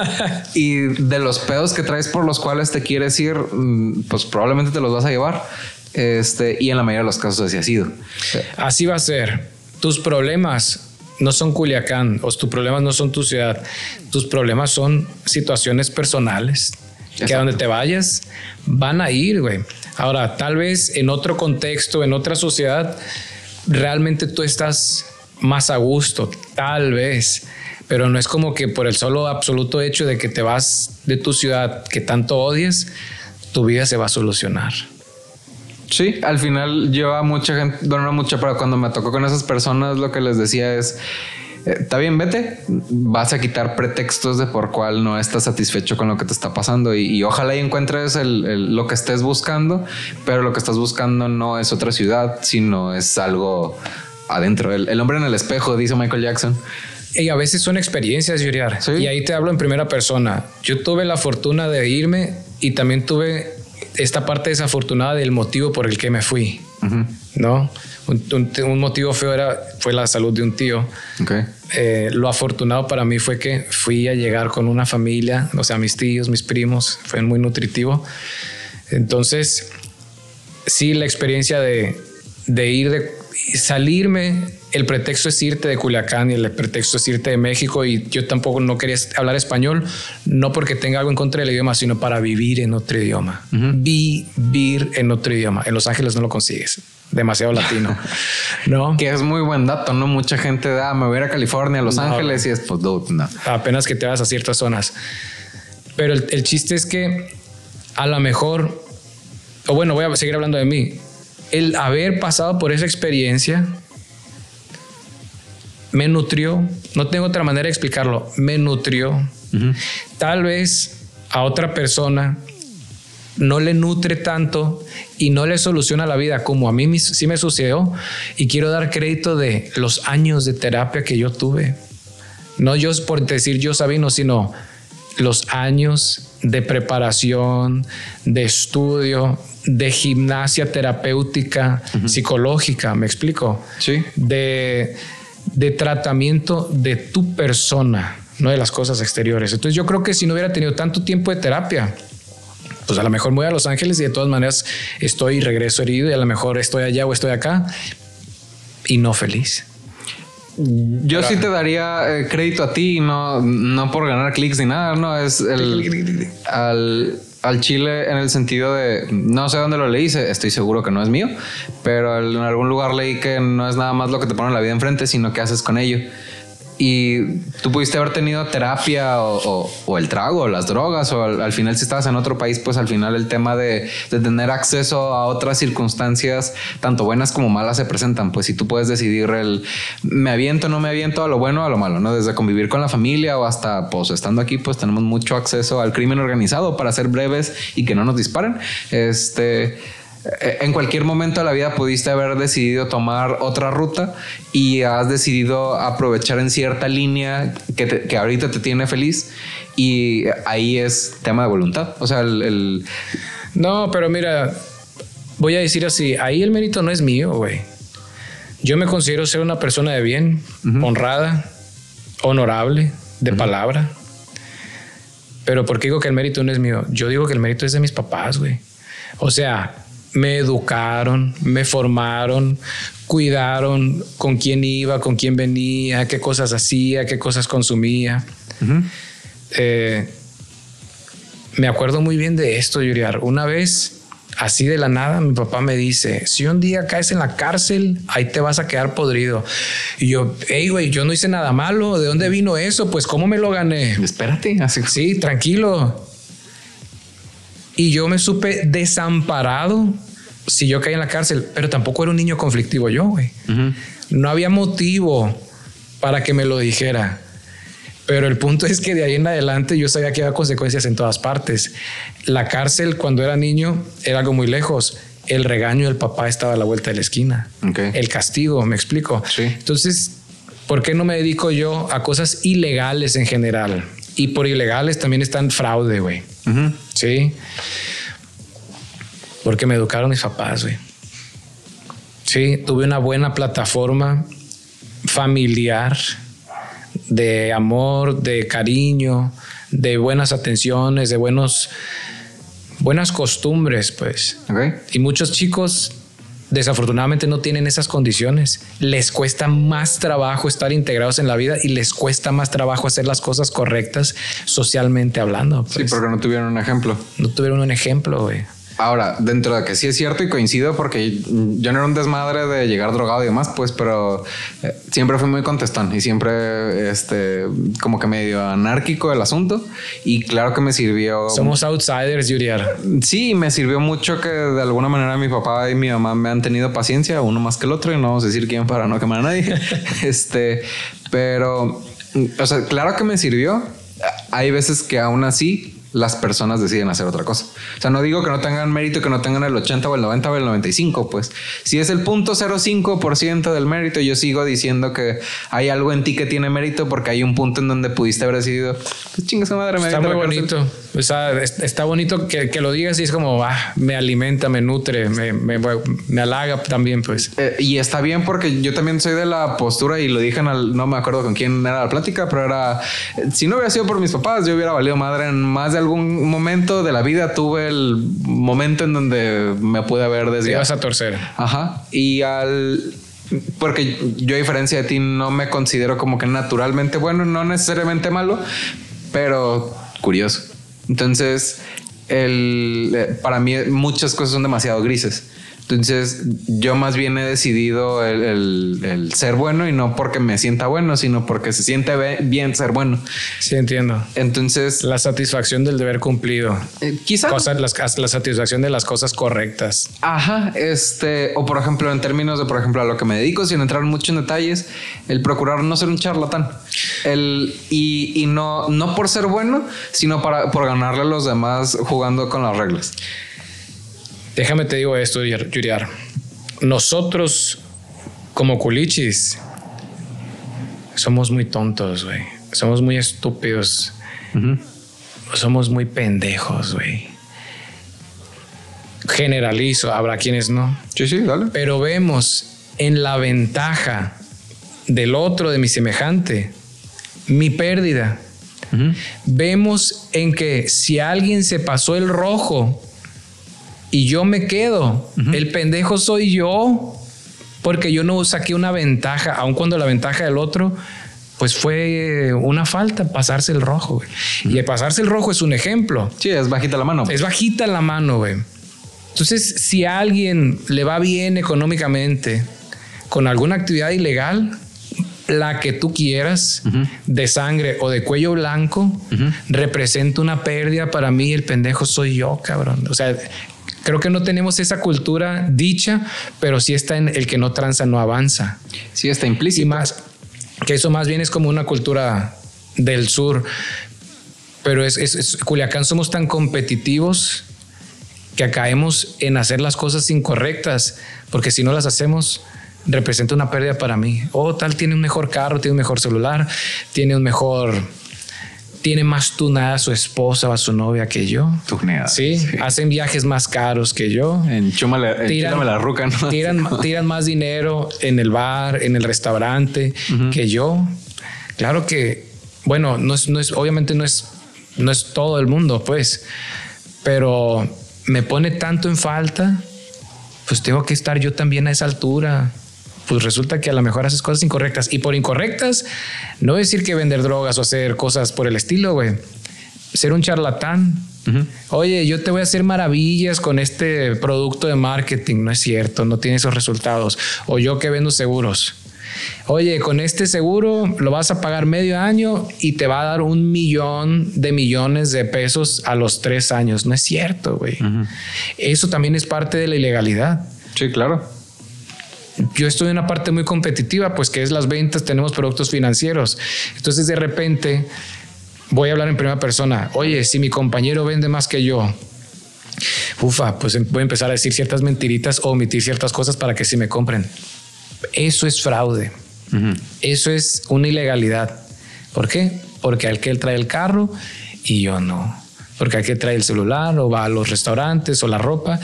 A: y de los pedos que traes por los cuales te quieres ir, mm, pues probablemente te los vas a llevar. Este, y en la mayoría de los casos así ha sido.
B: Así va a ser. Tus problemas no son Culiacán, o tus problemas no son tu ciudad. Tus problemas son situaciones personales. Que a donde te vayas, van a ir, güey. Ahora, tal vez en otro contexto, en otra sociedad, realmente tú estás más a gusto, tal vez, pero no es como que por el solo absoluto hecho de que te vas de tu ciudad que tanto odies, tu vida se va a solucionar.
A: Sí, al final yo a mucha gente, bueno, no mucha, pero cuando me tocó con esas personas, lo que les decía es, está bien, vete, vas a quitar pretextos de por cuál no estás satisfecho con lo que te está pasando y, ojalá y encuentres lo que estés buscando, pero lo que estás buscando no es otra ciudad, sino es algo adentro. El, hombre en el espejo, dice Michael Jackson.
B: Y a veces son experiencias, Yuriar. Y ahí te hablo en primera persona. Yo tuve la fortuna de irme y también tuve esta parte desafortunada del motivo por el que me fui. ¿No? Un, motivo feo era, fue la salud de un tío. Eh, lo afortunado para mí fue que fui a llegar con una familia, o sea, mis tíos, mis primos, fue muy nutritivo. Entonces, sí, la experiencia de, de ir, de salirme, el pretexto es irte de Culiacán y el pretexto es irte de México y yo tampoco no quería hablar español, no porque tenga algo en contra del idioma, sino para vivir en otro idioma. Vivir en otro idioma. En Los Ángeles no lo consigues demasiado latino, ¿no?
A: Que es muy buen dato, ¿no? Mucha gente da, ah, me voy a, California, a Los Ángeles y es, pues, no.
B: Apenas que te vas a ciertas zonas. Pero el, chiste es que a lo mejor, o bueno, voy a seguir hablando de mí, el haber pasado por esa experiencia me nutrió, no tengo otra manera de explicarlo, me nutrió. Tal vez a otra persona no le nutre tanto y no le soluciona la vida como a mí sí me sucedió. Y quiero dar crédito de los años de terapia que yo tuve. No yo por decir yo Sabino, sino los años de preparación, de estudio, de gimnasia terapéutica, psicológica, ¿me explico?
A: Sí.
B: De, de tratamiento de tu persona, no de las cosas exteriores. Entonces yo creo que si no hubiera tenido tanto tiempo de terapia, pues a lo mejor voy a Los Ángeles y de todas maneras estoy y regreso herido y a lo mejor estoy allá o estoy acá y no feliz.
A: Yo sí te daría eh, crédito a ti, no, no por ganar clics ni nada, no es el al, al, Chile en el sentido de no sé dónde lo leí, estoy seguro que no es mío, pero en algún lugar leí que no es nada más lo que te pone la vida enfrente, sino qué haces con ello y tú pudiste haber tenido terapia o, el trago o las drogas o al, final si estabas en otro país pues al final el tema de, tener acceso a otras circunstancias tanto buenas como malas se presentan. Pues si tú puedes decidir el me aviento no me aviento a lo bueno a lo malo no desde convivir con la familia o hasta pues estando aquí pues tenemos mucho acceso al crimen organizado para ser breves y que no nos disparen. Este en cualquier momento de la vida pudiste haber decidido tomar otra ruta y has decidido aprovechar en cierta línea que, que ahorita te tiene feliz y ahí es tema de voluntad. O sea, el...
B: No, pero mira, voy a decir así, ahí el mérito no es mío, güey. Yo me considero ser una persona de bien, honrada, honorable, de palabra. Pero ¿por qué digo que el mérito no es mío? Yo digo que el mérito es de mis papás, güey. O sea, me educaron, me formaron, cuidaron con quién iba, con quién venía, qué cosas hacía, qué cosas consumía. Eh, me acuerdo muy bien de esto, Yuriar. Una vez, así de la nada, mi papá me dice, si un día caes en la cárcel, ahí te vas a quedar podrido. Y yo, hey, güey, yo no hice nada malo. ¿De dónde vino eso? Pues, ¿cómo me lo gané?
A: Espérate, así.
B: Sí, tranquilo. Y yo me supe desamparado si yo caí en la cárcel, pero tampoco era un niño conflictivo yo, güey. No había motivo para que me lo dijera. Pero el punto es que de ahí en adelante yo sabía que había consecuencias en todas partes. La cárcel cuando era niño era algo muy lejos. El regaño del papá estaba a la vuelta de la esquina. El castigo, me explico. Entonces, ¿por qué no me dedico yo a cosas ilegales en general? Y por ilegales también están fraude, güey. Sí. Porque me educaron mis papás, güey. Sí, tuve una buena plataforma familiar de amor, de cariño, de buenas atenciones, de buenos, buenas costumbres, pues. Y muchos chicos desafortunadamente no tienen esas condiciones. Les cuesta más trabajo estar integrados en la vida y les cuesta más trabajo hacer las cosas correctas socialmente hablando.
A: Sí, pues. porque no tuvieron un ejemplo.
B: No tuvieron un ejemplo, güey.
A: Ahora, dentro de que sí es cierto y coincido porque yo no era un desmadre de llegar drogado y demás, pues, pero eh, siempre fui muy contestón y siempre, este, como que medio anárquico el asunto y claro que me sirvió.
B: Somos outsiders, Yuriar.
A: Sí, me sirvió mucho que de alguna manera mi papá y mi mamá me han tenido paciencia, uno más que el otro y no vamos a decir quién para no quemar a nadie. este, pero, o sea, claro que me sirvió. Hay veces que aún así las personas deciden hacer otra cosa. O sea, no digo que no tengan mérito, que no tengan el 80 o el 90 o el 95, pues si es el punto 0.05% del mérito, yo sigo diciendo que hay algo en ti que tiene mérito porque hay un punto en donde pudiste haber decidido, pues chinga madre,
B: me Está muy bonito. O sea, está bonito que, que, lo digas y es como, ah, me alimenta, me nutre, me, me, me halaga también, pues.
A: Eh, y está bien porque yo también soy de la postura y lo dije en el, no me acuerdo con quién era la plática, pero era, si no hubiera sido por mis papás, yo hubiera valido madre en más de algún momento de la vida tuve el momento en donde me pude haber desviado.
B: Te vas a torcer.
A: Ajá. Y al porque yo a diferencia de ti no me considero como que naturalmente bueno, no necesariamente malo, pero curioso. Entonces, el, eh, para mí muchas cosas son demasiado grises. Entonces, yo más bien he decidido el, ser bueno y no porque me sienta bueno, sino porque se siente bien ser bueno.
B: Sí, entiendo.
A: Entonces,
B: la satisfacción del deber cumplido.
A: Eh, quizás
B: la satisfacción de las cosas correctas.
A: Ajá. Este, o por ejemplo, en términos de, por ejemplo, a lo que me dedico, sin entrar mucho en detalles, el procurar no ser un charlatán. El, y, no, no por ser bueno, sino para, por ganarle a los demás jugando con las reglas.
B: Déjame te digo esto, Yuriar. Nosotros, como culichis, somos muy tontos, güey. Somos muy estúpidos. Somos muy pendejos, güey. Generalizo, habrá quienes no.
A: Sí, sí, dale.
B: Pero vemos en la ventaja del otro, de mi semejante, mi pérdida. Vemos en que si alguien se pasó el rojo, y yo me quedo. El pendejo soy yo porque yo no saqué una ventaja, aun cuando la ventaja del otro pues fue una falta pasarse el rojo. Y el pasarse el rojo es un ejemplo.
A: Sí, es bajita la mano.
B: Es bajita la mano, güey. Entonces, si a alguien le va bien económicamente con alguna actividad ilegal, la que tú quieras, de sangre o de cuello blanco, representa una pérdida para mí. El pendejo soy yo, cabrón. O sea, Creo que no tenemos esa cultura dicha, pero sí está en el que no tranza, no avanza.
A: Sí está implícito.
B: Y más, que eso más bien es como una cultura del sur. Pero es, Culiacán somos tan competitivos que caemos en hacer las cosas incorrectas, porque si no las hacemos, representa una pérdida para mí. O tal tiene un mejor carro, tiene un mejor celular, tiene un mejor tiene más tunada a su esposa o a su novia que yo.
A: Tuneada.
B: ¿Sí? hacen viajes más caros que yo.
A: En tiran, la ruca, ¿no?
B: Tiran, más dinero en el bar, en el restaurante que yo. Claro que, bueno, no es, no es, obviamente no es, no es todo el mundo, pues, pero me pone tanto en falta, pues tengo que estar yo también a esa altura pues resulta que a lo mejor haces cosas incorrectas. Y por incorrectas, no decir que vender drogas o hacer cosas por el estilo, güey. Ser un charlatán. Oye, yo te voy a hacer maravillas con este producto de marketing. No es cierto, no tiene esos resultados. O yo que vendo seguros. Oye, con este seguro lo vas a pagar medio año y te va a dar un millón de millones de pesos a los tres años. No es cierto, güey. Eso también es parte de la ilegalidad.
A: Sí, claro
B: yo estoy en una parte muy competitiva, pues que es las ventas, tenemos productos financieros. Entonces de repente voy a hablar en primera persona, oye, si mi compañero vende más que yo, ufa, pues voy a empezar a decir ciertas mentiritas o omitir ciertas cosas para que sí me compren. Eso es fraude. Eso es una ilegalidad. ¿Por qué? Porque aquel trae el carro y yo no. Porque aquel trae el celular o va a los restaurantes o la ropa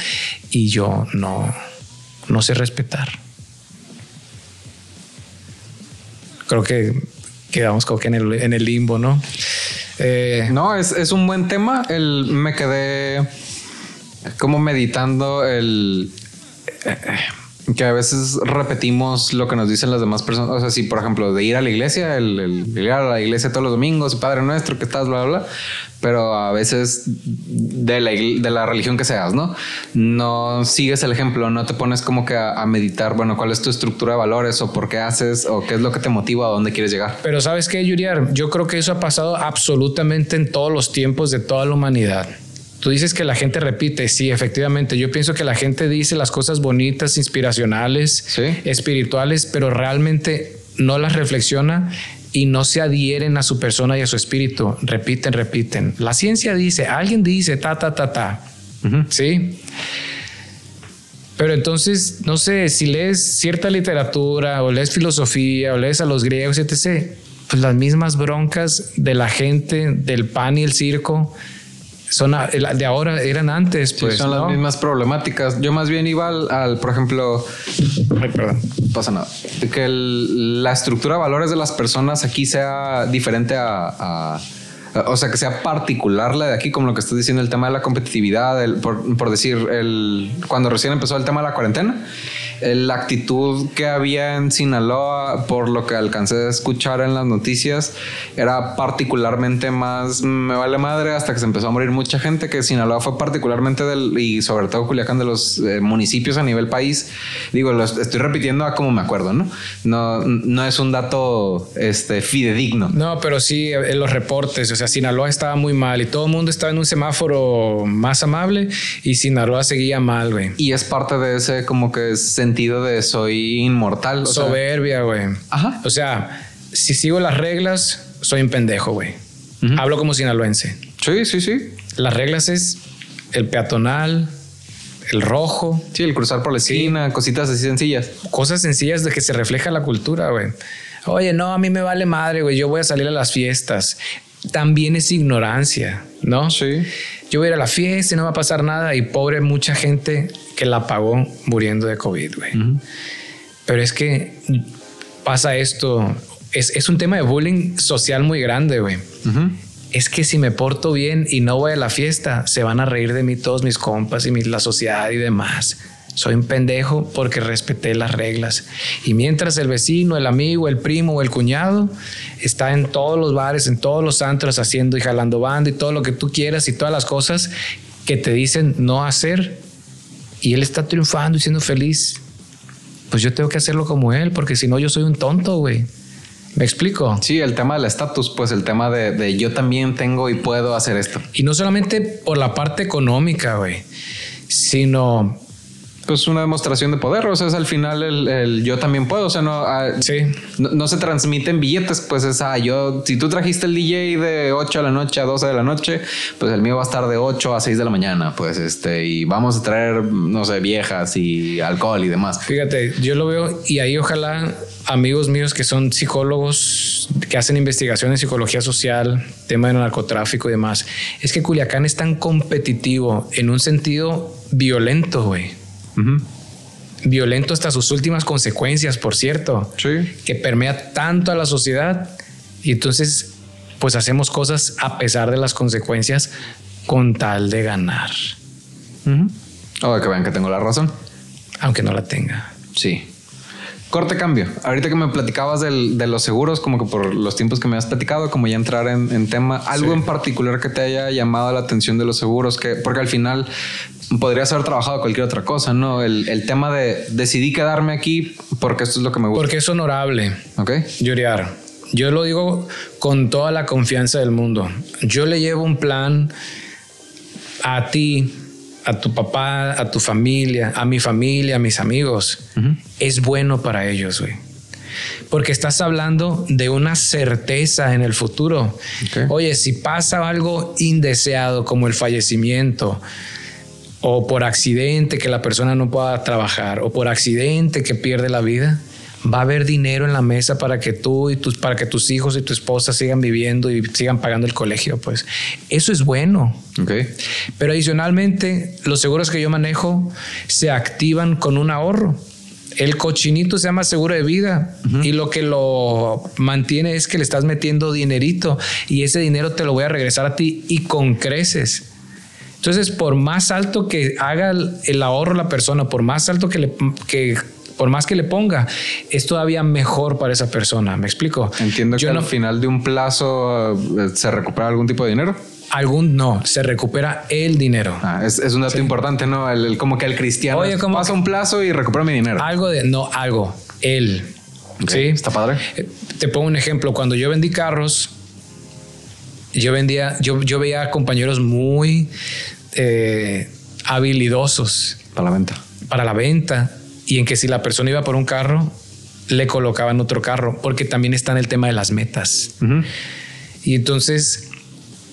B: y yo no. No sé respetar. Creo que quedamos como que en el, limbo, ¿no?
A: Eh, no, es, es, un buen tema. El, me quedé como meditando el... Eh, que a veces repetimos lo que nos dicen las demás personas. O sea, si por ejemplo de ir a la iglesia, el, el, ir a la iglesia todos los domingos, Padre nuestro, que estás, bla, bla, bla. Pero a veces de la, de la religión que seas, ¿no? No sigues el ejemplo, no te pones como que a, meditar, bueno, cuál es tu estructura de valores o por qué haces o qué es lo que te motiva a dónde quieres llegar.
B: Pero sabes qué, Yuriar, yo creo que eso ha pasado absolutamente en todos los tiempos de toda la humanidad. Tú dices que la gente repite, sí, efectivamente. Yo pienso que la gente dice las cosas bonitas, inspiracionales, espirituales, pero realmente no las reflexiona y no se adhieren a su persona y a su espíritu. Repiten, repiten. La ciencia dice, alguien dice, ta, ta, ta, ta. Sí. Pero entonces, no sé, si lees cierta literatura o lees filosofía o lees a los griegos, etc., pues las mismas broncas de la gente, del pan y el circo, son de ahora eran antes, pues.
A: son las mismas problemáticas. Yo más bien iba al, por ejemplo, ay, perdón, pasa nada, que la estructura de valores de las personas aquí sea diferente a, o sea, que sea particular la de aquí, como lo que estás diciendo, el tema de la competitividad, por, por, decir, el, cuando recién empezó el tema de la cuarentena, la actitud que había en Sinaloa, por lo que alcancé a escuchar en las noticias, era particularmente más me vale madre hasta que se empezó a morir mucha gente, que Sinaloa fue particularmente del, y sobre todo Culiacán, de los eh, municipios a nivel país. Digo, lo estoy repitiendo a como me acuerdo, ¿no? No, no es un dato este, fidedigno.
B: No, pero sí en los reportes, o sea, Sinaloa estaba muy mal y todo el mundo estaba en un semáforo más amable y Sinaloa seguía mal, güey.
A: Y es parte de ese como que sentido sentido de soy inmortal.
B: Soberbia, güey. Ajá. O sea, si sigo las reglas, soy un pendejo, güey. Hablo como sinaloense.
A: Sí, sí, sí.
B: Las reglas es el peatonal, el rojo.
A: Sí, el cruzar por la esquina, cositas así sencillas.
B: Cosas sencillas de que se refleja la cultura, güey. Oye, no, a mí me vale madre, güey. Yo voy a salir a las fiestas. También es ignorancia, ¿no?
A: Sí
B: yo voy a ir a la fiesta y no va a pasar nada. Y pobre mucha gente que la pagó muriendo de COVID, güey. Pero es que pasa esto. Es, un tema de bullying social muy grande, güey. Es que si me porto bien y no voy a la fiesta, se van a reír de mí todos mis compas y la sociedad y demás. Soy un pendejo porque respeté las reglas. Y mientras el vecino, el amigo, el primo o el cuñado está en todos los bares, en todos los antros haciendo y jalando banda y todo lo que tú quieras y todas las cosas que te dicen no hacer, y él está triunfando y siendo feliz, pues yo tengo que hacerlo como él, porque si no yo soy un tonto, güey. ¿Me explico?
A: Sí, el tema del estatus, pues el tema de, de, yo también tengo y puedo hacer esto.
B: Y no solamente por la parte económica, güey, sino
A: pues una demostración de poder. O sea, es al final el, yo también puedo. O sea, no, ah, no, se transmiten billetes. Pues es, ah, yo, si tú trajiste el DJ de 8 de la noche a 12 de la noche, pues el mío va a estar de 8 a 6 de la mañana. Pues este, y vamos a traer, no sé, viejas y alcohol y demás.
B: Fíjate, yo lo veo y ahí ojalá amigos míos que son psicólogos que hacen investigación en psicología social, tema de narcotráfico y demás. Es que Culiacán es tan competitivo en un sentido violento, güey. Violento hasta sus últimas consecuencias, por cierto.
A: Sí.
B: Que permea tanto a la sociedad. Y entonces, pues hacemos cosas a pesar de las consecuencias con tal de ganar.
A: O que vean que tengo la razón.
B: Aunque no la tenga.
A: Sí. Corte cambio. Ahorita que me platicabas de los seguros, como que por los tiempos que me has platicado, como ya entrar en, tema, algo en particular que te haya llamado la atención de los seguros, que porque al final podrías haber trabajado cualquier otra cosa, ¿no? El, tema de decidí quedarme aquí porque esto es lo que me gusta.
B: Porque es honorable.
A: Ok.
B: Lloriar. Yo lo digo con toda la confianza del mundo. Yo le llevo un plan a ti, a tu papá, a tu familia, a mi familia, a mis amigos, es bueno para ellos, güey. Porque estás hablando de una certeza en el futuro. Oye, si pasa algo indeseado como el fallecimiento, o por accidente que la persona no pueda trabajar, o por accidente que pierde la vida, va a haber dinero en la mesa para que tú y tus, para que tus hijos y tu esposa sigan viviendo y sigan pagando el colegio. Pues eso es bueno.
A: Okay.
B: Pero adicionalmente, los seguros que yo manejo se activan con un ahorro. El cochinito se llama seguro de vida y lo que lo mantiene es que le estás metiendo dinerito y ese dinero te lo voy a regresar a ti y con creces. Entonces, por más alto que haga el ahorro la persona, por más alto que, le, que por más que le ponga, es todavía mejor para esa persona. ¿Me explico?
A: Entiendo que al final de un plazo eh, se recupera algún tipo de dinero.
B: Algún no, se recupera el dinero.
A: Ah, es, un dato importante, ¿no? El, como que el cristiano Oye, pasa un plazo y recupera mi dinero.
B: Algo de, no, algo, él. sí,
A: está padre.
B: Eh, te pongo un ejemplo. Cuando yo vendí carros, yo vendía, yo, yo veía compañeros muy eh, habilidosos.
A: Para la venta.
B: Para la venta y en que si la persona iba por un carro, le colocaban otro carro, porque también está en el tema de las metas. Y entonces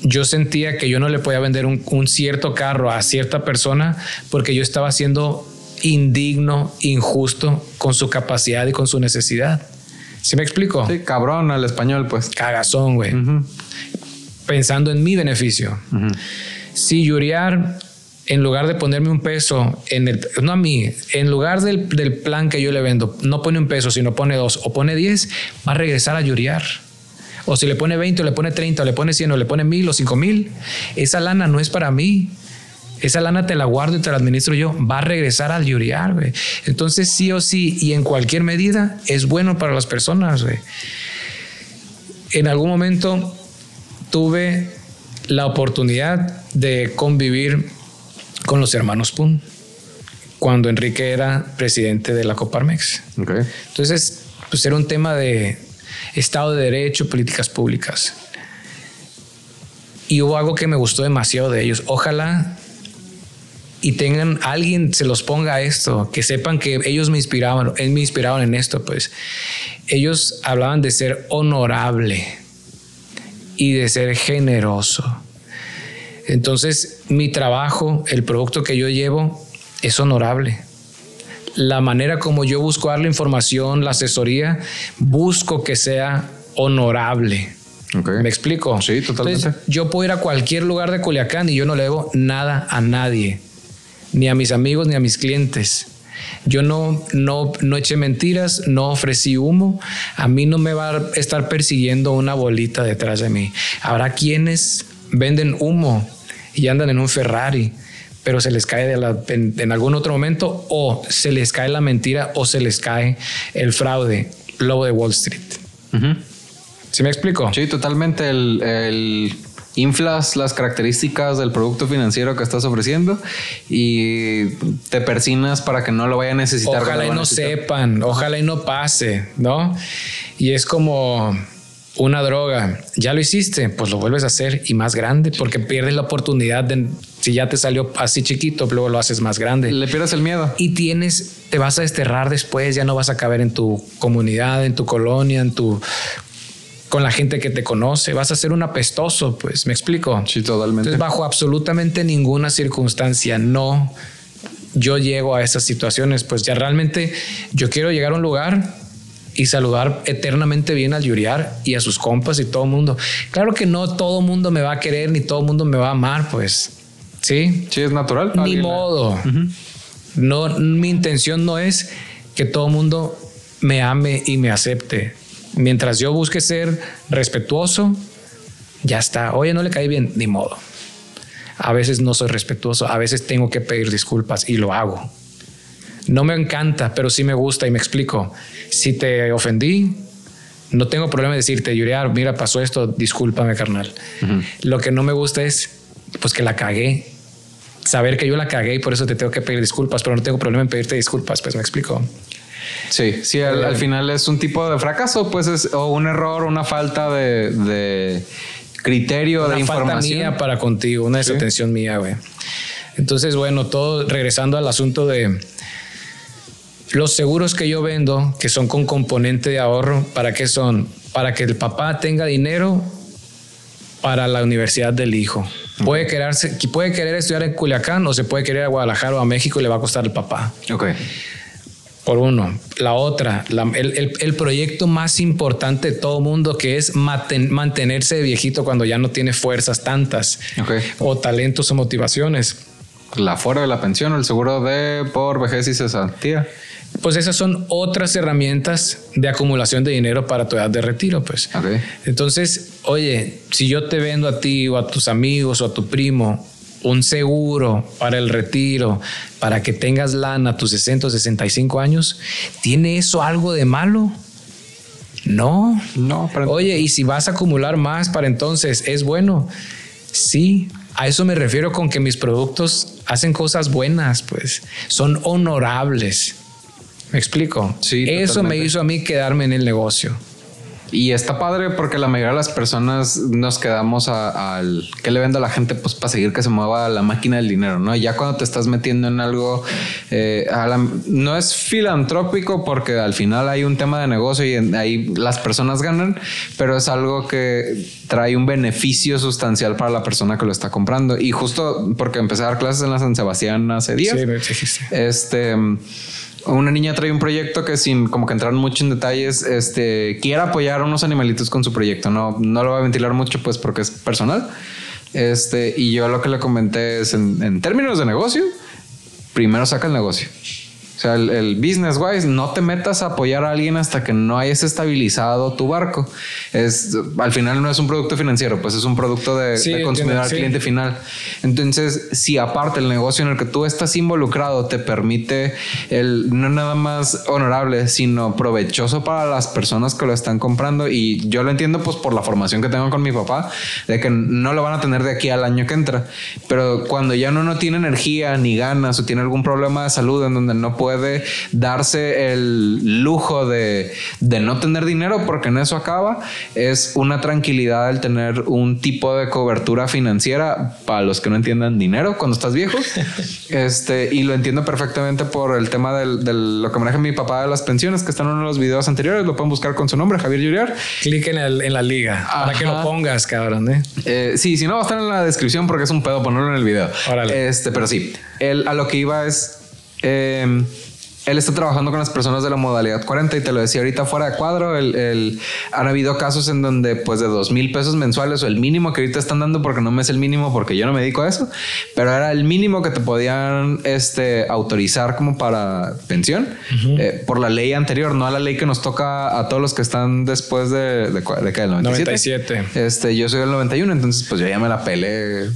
B: yo sentía que yo no le podía vender un, cierto carro a cierta persona porque yo estaba siendo indigno, injusto con su capacidad y con su necesidad. ¿Sí me explico?
A: Sí, cabrón al español, pues.
B: Cagazón, güey. Pensando en mi beneficio. Si Yuriar en lugar de ponerme un peso en el, no a mí, en lugar del, plan que yo le vendo, no pone un peso, sino pone dos o pone diez, va a regresar a lloriar. O si le pone 20 o le pone 30 o le pone 100 o le pone mil o cinco mil, esa lana no es para mí. Esa lana te la guardo y te la administro yo. Va a regresar al lloriar, güey. Entonces, sí o sí, y en cualquier medida, es bueno para las personas, güey. En algún momento tuve la oportunidad de convivir con los hermanos Pun, cuando Enrique era presidente de la Coparmex. Entonces, pues era un tema de Estado de Derecho, políticas públicas. Y hubo algo que me gustó demasiado de ellos. Ojalá y tengan alguien se los ponga a esto, que sepan que ellos me inspiraban, me inspiraban en esto, pues ellos hablaban de ser honorable y de ser generoso. Entonces, mi trabajo, el producto que yo llevo, es honorable. La manera como yo busco dar la información, la asesoría, busco que sea honorable. ¿Me explico?
A: Sí, totalmente.
B: yo puedo ir a cualquier lugar de Culiacán y yo no le debo nada a nadie, ni a mis amigos, ni a mis clientes. Yo no, no, no eché mentiras, no ofrecí humo. A mí no me va a estar persiguiendo una bolita detrás de mí. Habrá quienes venden humo y andan en un Ferrari, pero se les cae de la, en, algún otro momento o se les cae la mentira o se les cae el fraude, lobo de Wall Street. ¿Sí me explico?
A: Sí, totalmente. El, inflas las características del producto financiero que estás ofreciendo y te persinas para que no lo vaya a necesitar.
B: Ojalá y no sepan, ojalá y no pase, ¿no? Y es como una droga, ya lo hiciste, pues lo vuelves a hacer y más grande porque pierdes la oportunidad de Si ya te salió así chiquito, luego lo haces más grande.
A: Le pierdes el miedo.
B: Y tienes, te vas a desterrar después, ya no vas a caber en tu comunidad, en tu colonia, en tu con la gente que te conoce, vas a ser un apestoso, pues, ¿me explico?
A: Sí, totalmente.
B: Entonces, bajo absolutamente ninguna circunstancia, no yo llego a esas situaciones, pues ya realmente yo quiero llegar a un lugar y saludar eternamente bien al Yuriar y a sus compas y todo el mundo. Claro que no todo el mundo me va a querer ni todo el mundo me va a amar, pues. Sí.
A: Sí, es natural.
B: Ni modo. No, mi intención no es que todo el mundo me ame y me acepte. Mientras yo busque ser respetuoso, ya está. Oye, no le caí bien, ni modo. A veces no soy respetuoso, a veces tengo que pedir disculpas y lo hago. No me encanta, pero sí me gusta y me explico. Si te ofendí, no tengo problema de decirte, Yuriar, mira, pasó esto, discúlpame, carnal. Lo que no me gusta es, pues, que la cagué. Saber que yo la cagué y por eso te tengo que pedir disculpas, pero no tengo problema en pedirte disculpas, pues me explico.
A: Sí, sí, al, final es un tipo de fracaso, pues es o un error, una falta de criterio de información.
B: mía para contigo, una desatención mía, güey. Entonces, bueno, todo regresando al asunto de los seguros que yo vendo, que son con componente de ahorro, ¿para qué son? Para que el papá tenga dinero para la universidad del hijo. Puede, quererse, puede querer estudiar en Culiacán o se puede querer a Guadalajara o a México y le va a costar el papá.
A: Ok
B: por uno. La otra, el, proyecto más importante de todo mundo que es mantenerse viejito cuando ya no tiene fuerzas tantas o talentos o motivaciones.
A: La fuera de la pensión, el seguro de por vejez y cesantía.
B: Pues esas son otras herramientas de acumulación de dinero para tu edad de retiro, pues. Entonces, oye, si yo te vendo a ti o a tus amigos o a tu primo un seguro para el retiro, para que tengas lana a tus 60 o 65 años, ¿tiene eso algo de malo? No.
A: No.
B: Oye, y si vas a acumular más para entonces, ¿es bueno? Sí. A eso me refiero con que mis productos hacen cosas buenas, pues son honorables. ¿Me explico?
A: Sí.
B: Eso me hizo a mí quedarme en el negocio.
A: Y está padre porque la mayoría de las personas nos quedamos al que le vendo a la gente, pues para seguir que se mueva la máquina del dinero, ¿no? Ya cuando te estás metiendo en algo, eh, no es filantrópico porque al final hay un tema de negocio y ahí las personas ganan, pero es algo que trae un beneficio sustancial para la persona que lo está comprando. Y justo porque empecé a dar clases en la San Sebastián hace días. Sí, me Este una niña trae un proyecto que sin como que entrar mucho en detalles, este, quiere apoyar a unos animalitos con su proyecto. No, no lo voy a ventilar mucho pues porque es personal. Este, y yo lo que le comenté es en, en términos de negocio, primero saca el negocio. O sea, el, business wise, no te metas a apoyar a alguien hasta que no hayas estabilizado tu barco. Es al final no es un producto financiero, pues es un producto de, consumidor al cliente final. Entonces, si aparte el negocio en el que tú estás involucrado te permite el no nada más honorable, sino provechoso para las personas que lo están comprando, y yo lo entiendo, pues por la formación que tengo con mi papá, de que no lo van a tener de aquí al año que entra. Pero cuando ya uno no tiene energía ni ganas o tiene algún problema de salud en donde no puede puede darse el lujo de, no tener dinero porque en eso acaba, es una tranquilidad el tener un tipo de cobertura financiera para los que no entiendan dinero cuando estás viejo. este, y lo entiendo perfectamente por el tema de lo que maneja mi papá de las pensiones, que están en uno de los videos anteriores, lo pueden buscar con su nombre, Javier Yuriar.
B: Clic en, la liga para que lo pongas, cabrón. ¿eh?
A: ¿eh? sí, si no, va a estar en la descripción porque es un pedo ponerlo en el video. Este, pero sí, él, a lo que iba es Em, él está trabajando con las personas de la modalidad 40 y te lo decía ahorita fuera de cuadro, el, han habido casos en donde pues de dos mil pesos mensuales o el mínimo que ahorita están dando porque no me es el mínimo porque yo no me dedico a eso, pero era el mínimo que te podían este, autorizar como para pensión eh, por la ley anterior, no a la ley que nos toca a todos los que están después de, de, de, del 97. Este, yo soy del 91, entonces pues yo ya me la pelé,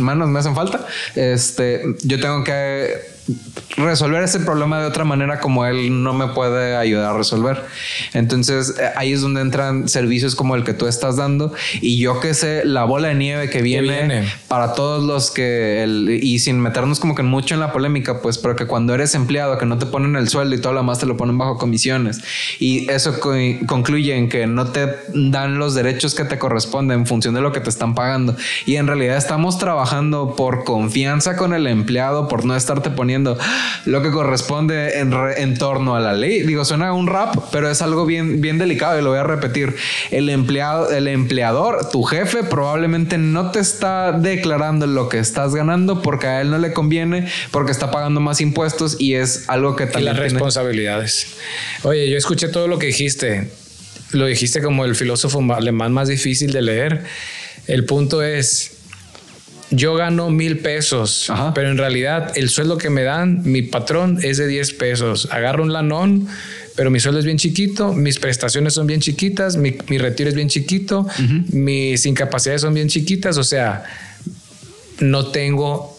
A: manos me hacen falta. Este, yo tengo que resolver ese problema de otra manera como él no me puede ayudar a resolver. Entonces eh, ahí es donde entran servicios como el que tú estás dando. Y yo que sé la bola de nieve que viene, para todos los que el, y sin meternos como que mucho en la polémica, pues pero que cuando eres empleado que no te ponen el sueldo y todo lo más te lo ponen bajo comisiones. Y eso concluye en que no te dan los derechos que te corresponden en función de lo que te están pagando. Y en realidad estamos trabajando por confianza con el empleado por no estarte poniendo lo que corresponde en, torno a la ley. Digo, suena un rap, pero es algo bien, bien delicado y lo voy a repetir. El empleado, el empleador, tu jefe, probablemente no te está declarando lo que estás ganando porque a él no le conviene, porque está pagando más impuestos y es algo que
B: también. Y las responsabilidades. Oye, yo escuché todo lo que dijiste. Lo dijiste como el filósofo alemán más difícil de leer. El punto es, yo gano mil pesos, pero en realidad el sueldo que me dan, mi patrón es de 10 pesos. Agarro un lanón, pero mi sueldo es bien chiquito, mis prestaciones son bien chiquitas, mi, retiro es bien chiquito, mis incapacidades son bien chiquitas, o sea, no tengo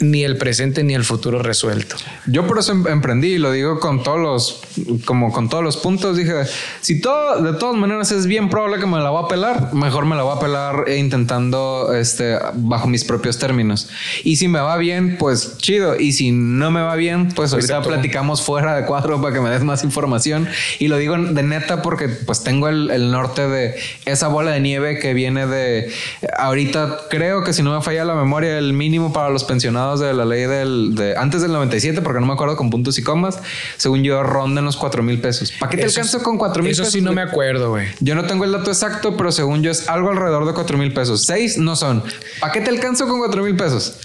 B: ni el presente ni el futuro resuelto.
A: Yo por eso em, emprendí y lo digo con todos los, como con todos los puntos. Dije, si todo, de todas maneras es bien probable que me la voy a pelar, mejor me la voy a pelar intentando, este, bajo mis propios términos. Y si me va bien, pues chido. Y si no me va bien, pues ahorita platicamos fuera de cuadro para que me des más información. Y lo digo de neta porque pues tengo el, el norte de esa bola de nieve que viene de, ahorita creo que si no me falla la memoria, el mínimo para los pensionados de la ley del, de, antes del 97, porque no me acuerdo con puntos y comas, según yo, rondan los 4 mil pesos. ¿Para qué te alcanzo con 4 mil
B: pesos? Eso sí no me acuerdo, güey.
A: Yo no tengo el dato exacto, pero según yo es algo alrededor de 4 mil pesos. 6 no son. ¿Para qué te alcanzo con 4 mil pesos?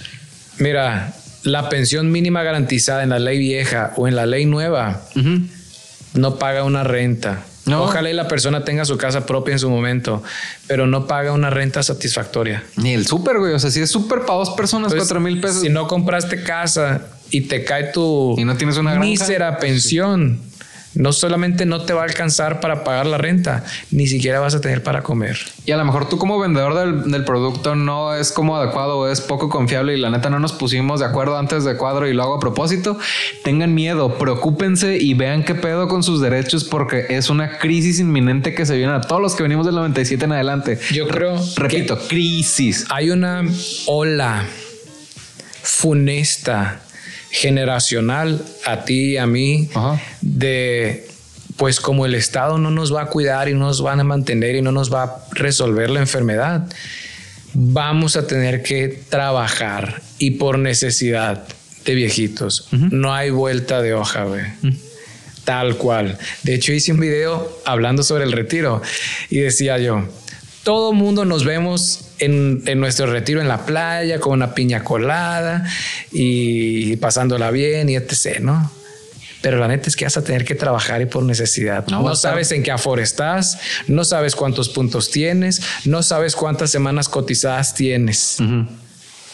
B: Mira, la pensión mínima garantizada en la ley vieja o en la ley nueva no paga una renta. Ojalá y la persona tenga su casa propia en su momento, pero no paga una renta satisfactoria.
A: Ni el súper, güey. O sea, si es súper para dos personas, cuatro mil pesos.
B: Si no compraste casa y te cae tu
A: y no tienes una
B: mísera pensión no solamente no te va a alcanzar para pagar la renta, ni siquiera vas a tener para comer.
A: Y a lo mejor tú como vendedor del, producto no es como adecuado o es poco confiable y la neta no nos pusimos de acuerdo antes de cuadro y lo hago a propósito. Tengan miedo, preocúpense y vean qué pedo con sus derechos porque es una crisis inminente que se viene a todos los que venimos del 97 en adelante.
B: Yo creo...
A: Repito, crisis.
B: Hay una ola funesta generacional a ti y a mí de pues como el Estado no nos va a cuidar y no nos van a mantener y no nos va a resolver la enfermedad, vamos a tener que trabajar y por necesidad de viejitos. No hay vuelta de hoja, güey. Tal cual. De hecho, hice un video hablando sobre el retiro y decía yo, todo mundo nos vemos en, nuestro retiro en la playa con una piña colada y pasándola bien y etc., ¿no? Pero la neta es que vas a tener que trabajar y por necesidad. No, sabes en qué afor estás, no sabes cuántos puntos tienes, no sabes cuántas semanas cotizadas tienes.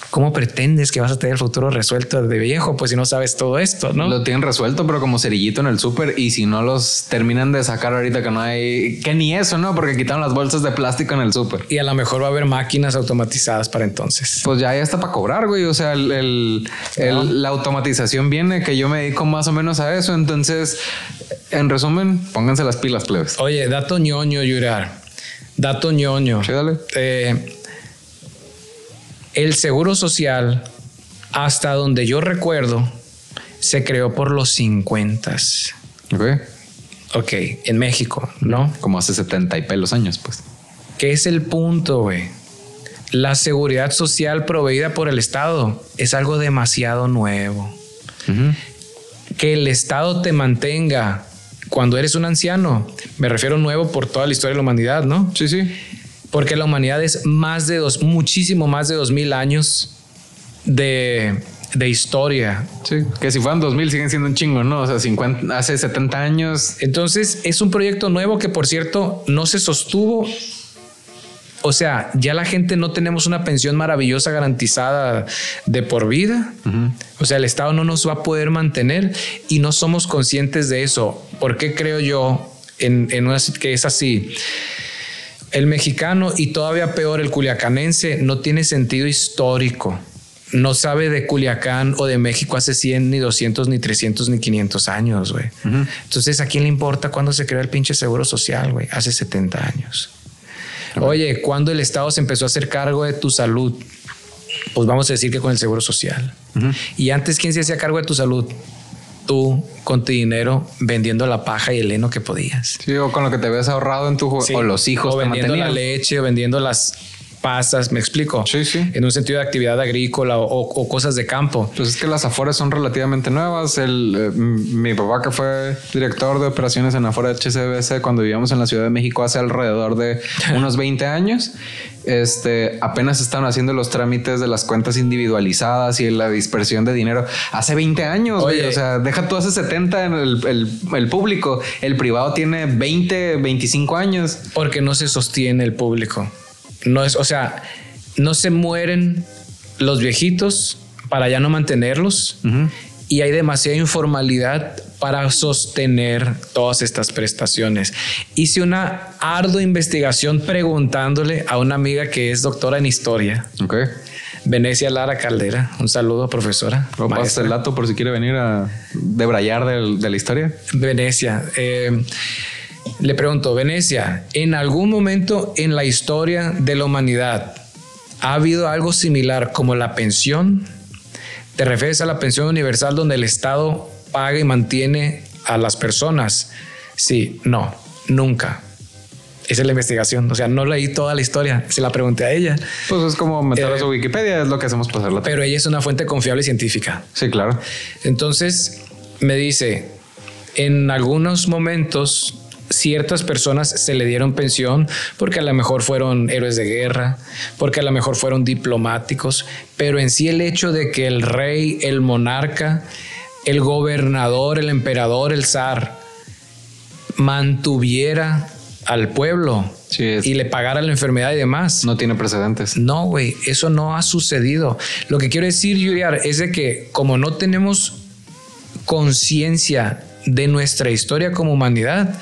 B: ¿Cómo pretendes que vas a tener el futuro resuelto de viejo? Pues si no sabes todo esto, ¿no?
A: Lo tienen resuelto, pero como cerillito en el súper. Y si no los terminan de sacar ahorita que no hay... Que ni eso, ¿no? Porque quitaron las bolsas de plástico en el súper.
B: Y a lo mejor va a haber máquinas automatizadas para entonces.
A: Pues ya, ya está para cobrar, güey. O sea, el, la automatización viene, que yo me dedico más o menos a eso. Entonces, en resumen, pónganse las pilas, plebes.
B: Oye, dato ñoño, Yurar. Dato ñoño.
A: Sí, dale.
B: Eh, el seguro social, hasta donde yo recuerdo, se creó por los 50.
A: Ok.
B: Ok, en México, ¿no?
A: Como hace 70 y pelos años, pues.
B: ¿Qué es el punto, güey? La seguridad social proveída por el Estado es algo demasiado nuevo. Que el Estado te mantenga cuando eres un anciano, me refiero nuevo por toda la historia de la humanidad, ¿no?
A: Sí, sí
B: porque la humanidad es más de dos, muchísimo más de dos mil años de, historia.
A: Sí, que si fueran dos mil siguen siendo un chingo, ¿no? O sea, 50, hace 70 años.
B: Entonces es un proyecto nuevo que, por cierto, no se sostuvo. O sea, ya la gente no tenemos una pensión maravillosa garantizada de por vida. O sea, el Estado no nos va a poder mantener y no somos conscientes de eso. ¿Por qué creo yo en, en una, que es así? El mexicano y todavía peor el culiacanense no tiene sentido histórico. no sabe de Culiacán o de México hace 100, ni 200, ni 300, ni 500 años, güey. Entonces, ¿a quién le importa cuándo se creó el pinche seguro social, güey? Hace 70 años. Oye, ¿cuándo el Estado se empezó a hacer cargo de tu salud? Pues vamos a decir que con el seguro social. Y antes, ¿quién se hacía cargo de tu salud? Tú con tu dinero vendiendo la paja y el heno que podías.
A: Sí, o con lo que te habías ahorrado en tu o los hijos
B: o vendiendo la leche o vendiendo las pasas, me explico.
A: Sí, sí.
B: En un sentido de actividad agrícola o, cosas de campo.
A: Pues es que las afueras son relativamente nuevas. El, eh, mi papá, que fue director de operaciones en afuera HCBC cuando vivíamos en la Ciudad de México hace alrededor de unos 20 años, este, apenas estaban haciendo los trámites de las cuentas individualizadas y la dispersión de dinero hace 20 años. o sea, deja tú hace 70 en el, el público. El privado tiene 20, 25 años.
B: Porque no se sostiene el público. No es, o sea, no se mueren los viejitos para ya no mantenerlos y hay demasiada informalidad para sostener todas estas prestaciones. Hice una ardua investigación preguntándole a una amiga que es doctora en historia.
A: Okay.
B: Venecia Lara Caldera. Un saludo, profesora.
A: Pasa el dato por si quiere venir a debrayar de, de la historia.
B: Venecia. Eh, le pregunto, Venecia, ¿en algún momento en la historia de la humanidad ha habido algo similar como la pensión? ¿Te refieres a la pensión universal donde el Estado paga y mantiene a las personas? Sí, no, nunca. Esa es la investigación. O sea, no leí toda la historia. Se la pregunté a ella.
A: Pues es como meter a su eh, Wikipedia, es lo que hacemos pasarla.
B: Pero ella es una fuente confiable y científica.
A: Sí, claro.
B: Entonces me dice, en algunos momentos ciertas personas se le dieron pensión porque a lo mejor fueron héroes de guerra, porque a lo mejor fueron diplomáticos, pero en sí el hecho de que el rey, el monarca, el gobernador, el emperador, el zar mantuviera al pueblo y le pagara la enfermedad y demás.
A: No tiene precedentes.
B: No, güey, eso no ha sucedido. Lo que quiero decir, Juliar, es de que como no tenemos conciencia de nuestra historia como humanidad,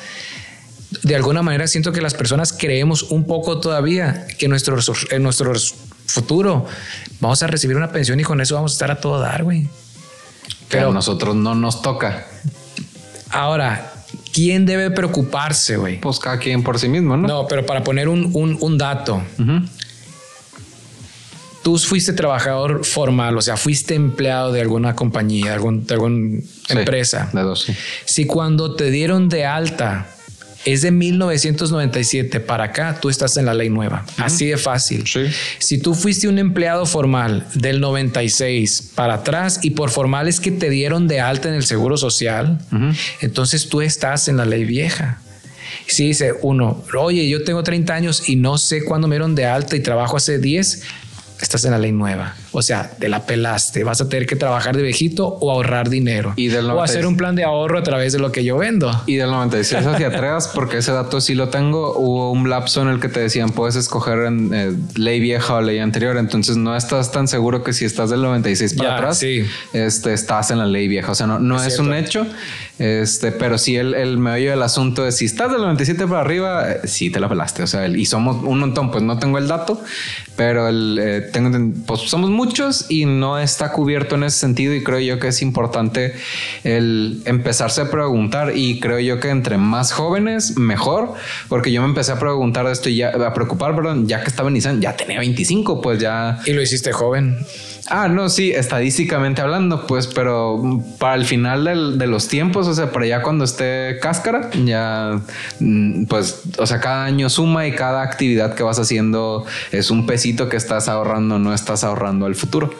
B: de alguna manera siento que las personas creemos un poco todavía que nuestro, en nuestro futuro vamos a recibir una pensión y con eso vamos a estar a todo dar, güey.
A: Pero a nosotros no nos toca.
B: Ahora, ¿quién debe preocuparse, güey?
A: Pues cada quien por sí mismo, ¿no?
B: No, pero para poner un, un, dato. Tú fuiste trabajador formal, o sea, fuiste empleado de alguna compañía, de, algún, alguna empresa.
A: De dos, sí.
B: Si cuando te dieron de alta es de 1997 para acá, tú estás en la ley nueva. Así de fácil. Si tú fuiste un empleado formal del 96 para atrás y por formal es que te dieron de alta en el seguro social, entonces tú estás en la ley vieja. Si dice uno, oye, yo tengo 30 años y no sé cuándo me dieron de alta y trabajo hace 10, estás en la ley nueva. O sea, te la pelaste. Vas a tener que trabajar de viejito o ahorrar dinero.
A: Y del
B: o hacer un plan de ahorro a través de lo que yo vendo.
A: Y del 96 hacia atrás, porque ese dato sí lo tengo, hubo un lapso en el que te decían puedes escoger en eh, ley vieja o ley anterior. Entonces no estás tan seguro que si estás del 96 para atrás, este, estás en la ley vieja. O sea, no, no es, un hecho. Este, pero sí el, el meollo del asunto es si estás del 97 para arriba, eh, sí te la pelaste. O sea, y somos un montón, pues no tengo el dato, pero el, eh, tengo, pues somos muchos y no está cubierto en ese sentido y creo yo que es importante el empezarse a preguntar y creo yo que entre más jóvenes mejor, porque yo me empecé a preguntar de esto y ya a preocupar, perdón, ya que estaba en Nissan, ya tenía 25, pues ya.
B: Y lo hiciste joven.
A: Ah, no, sí, estadísticamente hablando, pues, pero para el final de los tiempos, o sea, para ya cuando esté cáscara, ya, mm, pues, o sea, cada año suma y cada actividad que vas haciendo es un pesito que estás ahorrando, no estás ahorrando al futuro.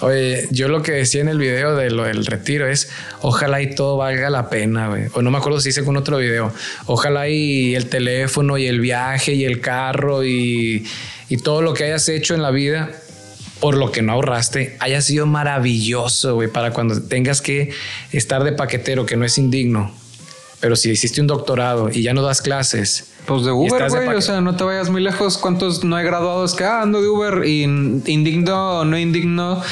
B: Oye, yo lo que decía en el video de lo del retiro es, ojalá y todo valga la pena, güey. O no me acuerdo si hice con otro video. Ojalá y el teléfono y el viaje y el carro y, y todo lo que hayas hecho en la vida por lo que no ahorraste haya sido maravilloso, güey, para cuando tengas que estar de paquetero, que no es indigno. Pero si hiciste un doctorado y ya no das clases.
A: Pues de Uber, güey. O sea, no te vayas muy lejos. ¿Cuántos no hay graduados que ah, ando de Uber? Y indigno o no indigno.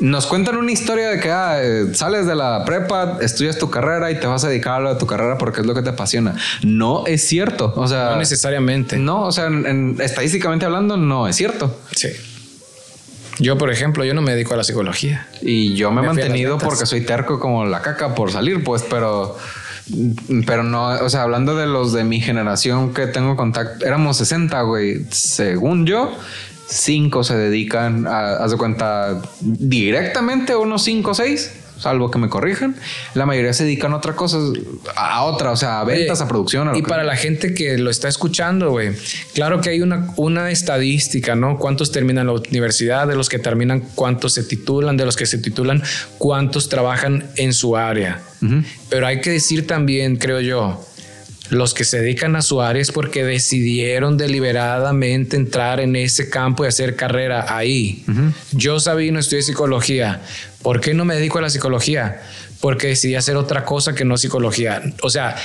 A: Nos cuentan una historia de que ah, eh, sales de la prepa, estudias tu carrera y te vas a dedicar a tu carrera porque es lo que te apasiona. No es cierto. O sea,
B: no necesariamente.
A: No, o sea, estadísticamente hablando, no es cierto.
B: Sí. Yo, por ejemplo, yo no me dedico a la psicología.
A: Y yo me, he
B: Me
A: mantenido porque soy terco como la caca por salir, pues, pero. Pero no, o sea, hablando de los de mi generación que tengo contacto, éramos 60, güey. Según yo, 5 se dedican a, haz de cuenta, directamente a unos 5 o 6, salvo que me corrijan. La mayoría se dedican a otra cosa, a otra, o sea, a ventas,
B: Oye,
A: a producción. a
B: Y
A: que-
B: para la gente que lo está escuchando, güey, claro que hay una, una estadística, ¿no? ¿Cuántos terminan la universidad? De los que terminan, ¿cuántos se titulan? De los que se titulan, ¿cuántos trabajan en su área? Pero hay que decir también, creo yo, los que se dedican a su área es porque decidieron deliberadamente entrar en ese campo y hacer carrera ahí. Yo, Sabino, estudié psicología. ¿Por qué no me dedico a la psicología? Porque decidí hacer otra cosa que no psicología. O sea,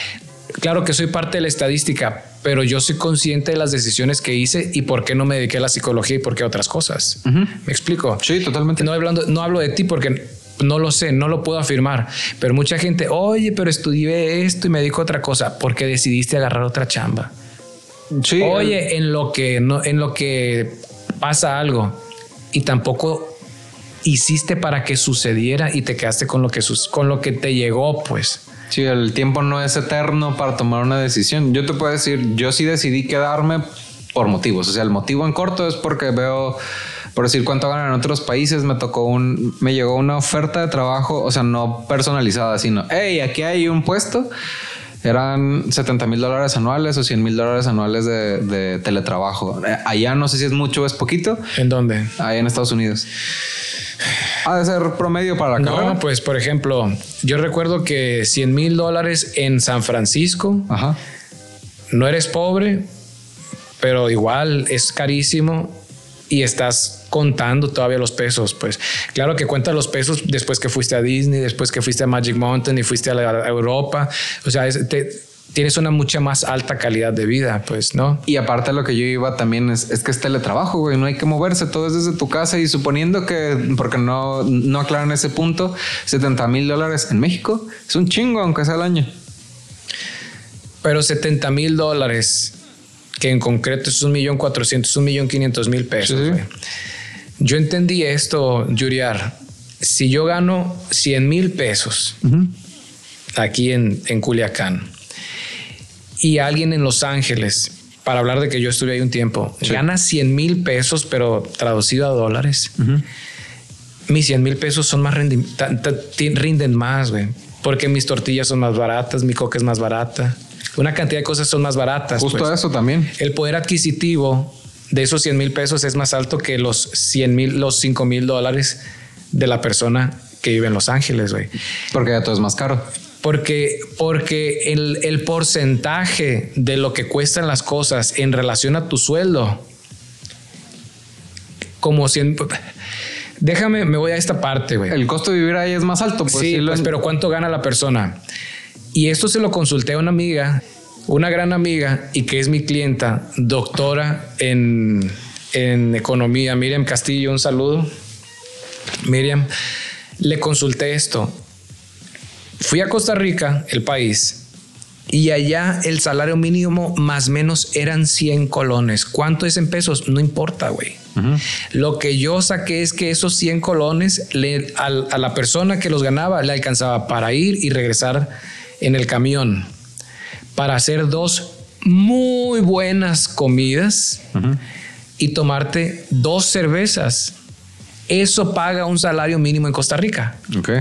B: claro que soy parte de la estadística, pero yo soy consciente de las decisiones que hice y por qué no me dediqué a la psicología y por qué a otras cosas. ¿Me explico?
A: Sí, totalmente.
B: No, hablando, no hablo de ti porque no lo sé, no lo puedo afirmar, pero mucha gente, oye, pero estudié esto y me dedico a otra cosa porque decidiste agarrar otra chamba.
A: Sí, el-
B: Oye, en lo que no, en lo que pasa algo y tampoco hiciste para que sucediera y te quedaste con lo que con lo que te llegó, pues.
A: Sí, el tiempo no es eterno para tomar una decisión. Yo te puedo decir, yo sí decidí quedarme por motivos. O sea, el motivo en corto es porque veo, por decir cuánto ganan en otros países, me tocó un, me llegó una oferta de trabajo, o sea, no personalizada, sino, hey, aquí hay un puesto. Eran 70 mil dólares anuales o 100 mil dólares anuales de, de teletrabajo. Allá no sé si es mucho o es poquito.
B: ¿En dónde?
A: Allá en Estados Unidos. Ha de ser promedio para la carrera.
B: No, pues por ejemplo, yo recuerdo que 100 mil dólares en San Francisco,
A: Ajá.
B: no eres pobre, pero igual es carísimo y estás contando todavía los pesos, pues claro que cuentas los pesos después que fuiste a Disney, después que fuiste a Magic Mountain y fuiste a, la, a Europa, o sea, es- te- tienes una mucha más alta calidad de vida, pues, ¿no?
A: Y aparte lo que yo iba también es, es que es teletrabajo, güey, no hay que moverse, todo es desde tu casa y suponiendo que, porque no, no aclaran ese punto, 70 mil dólares en México es un chingo, aunque sea el año.
B: Pero 70 mil dólares, que en concreto es un millón cuatrocientos, un millón quinientos mil pesos.
A: Sí, sí.
B: güey. Yo entendí esto, Yuriar. Si yo gano 100 mil pesos aquí en, en Culiacán y alguien en Los Ángeles, para hablar de que yo estuve ahí un tiempo,
A: Sí.
B: gana 100 mil pesos, pero traducido a dólares, mis 100 mil pesos son más rinden más, güey. Porque mis tortillas son más baratas, mi coca es más barata. Una cantidad de cosas son más baratas.
A: Justo
B: pues.
A: eso también.
B: El poder adquisitivo de esos 100 mil pesos es más alto que los 100 mil, los 5 mil dólares de la persona que vive en Los Ángeles, güey.
A: Porque ya todo es más caro.
B: Porque, porque el, el porcentaje de lo que cuestan las cosas en relación a tu sueldo, como 100... Déjame, me voy a esta parte, güey.
A: El costo de vivir ahí es más alto. Pues,
B: sí, pues, pero ¿cuánto gana la persona? Y esto se lo consulté a una amiga, una gran amiga y que es mi clienta, doctora en, en economía, Miriam Castillo, un saludo. Miriam, le consulté esto. Fui a Costa Rica, el país, y allá el salario mínimo más o menos eran 100 colones. ¿Cuánto es en pesos? No importa, güey. Lo que yo saqué es que esos 100 colones le- a, la persona que los ganaba le alcanzaba para ir y regresar en el camión, para hacer dos muy buenas comidas y tomarte dos cervezas. Eso paga un salario mínimo en Costa Rica.
A: Ok.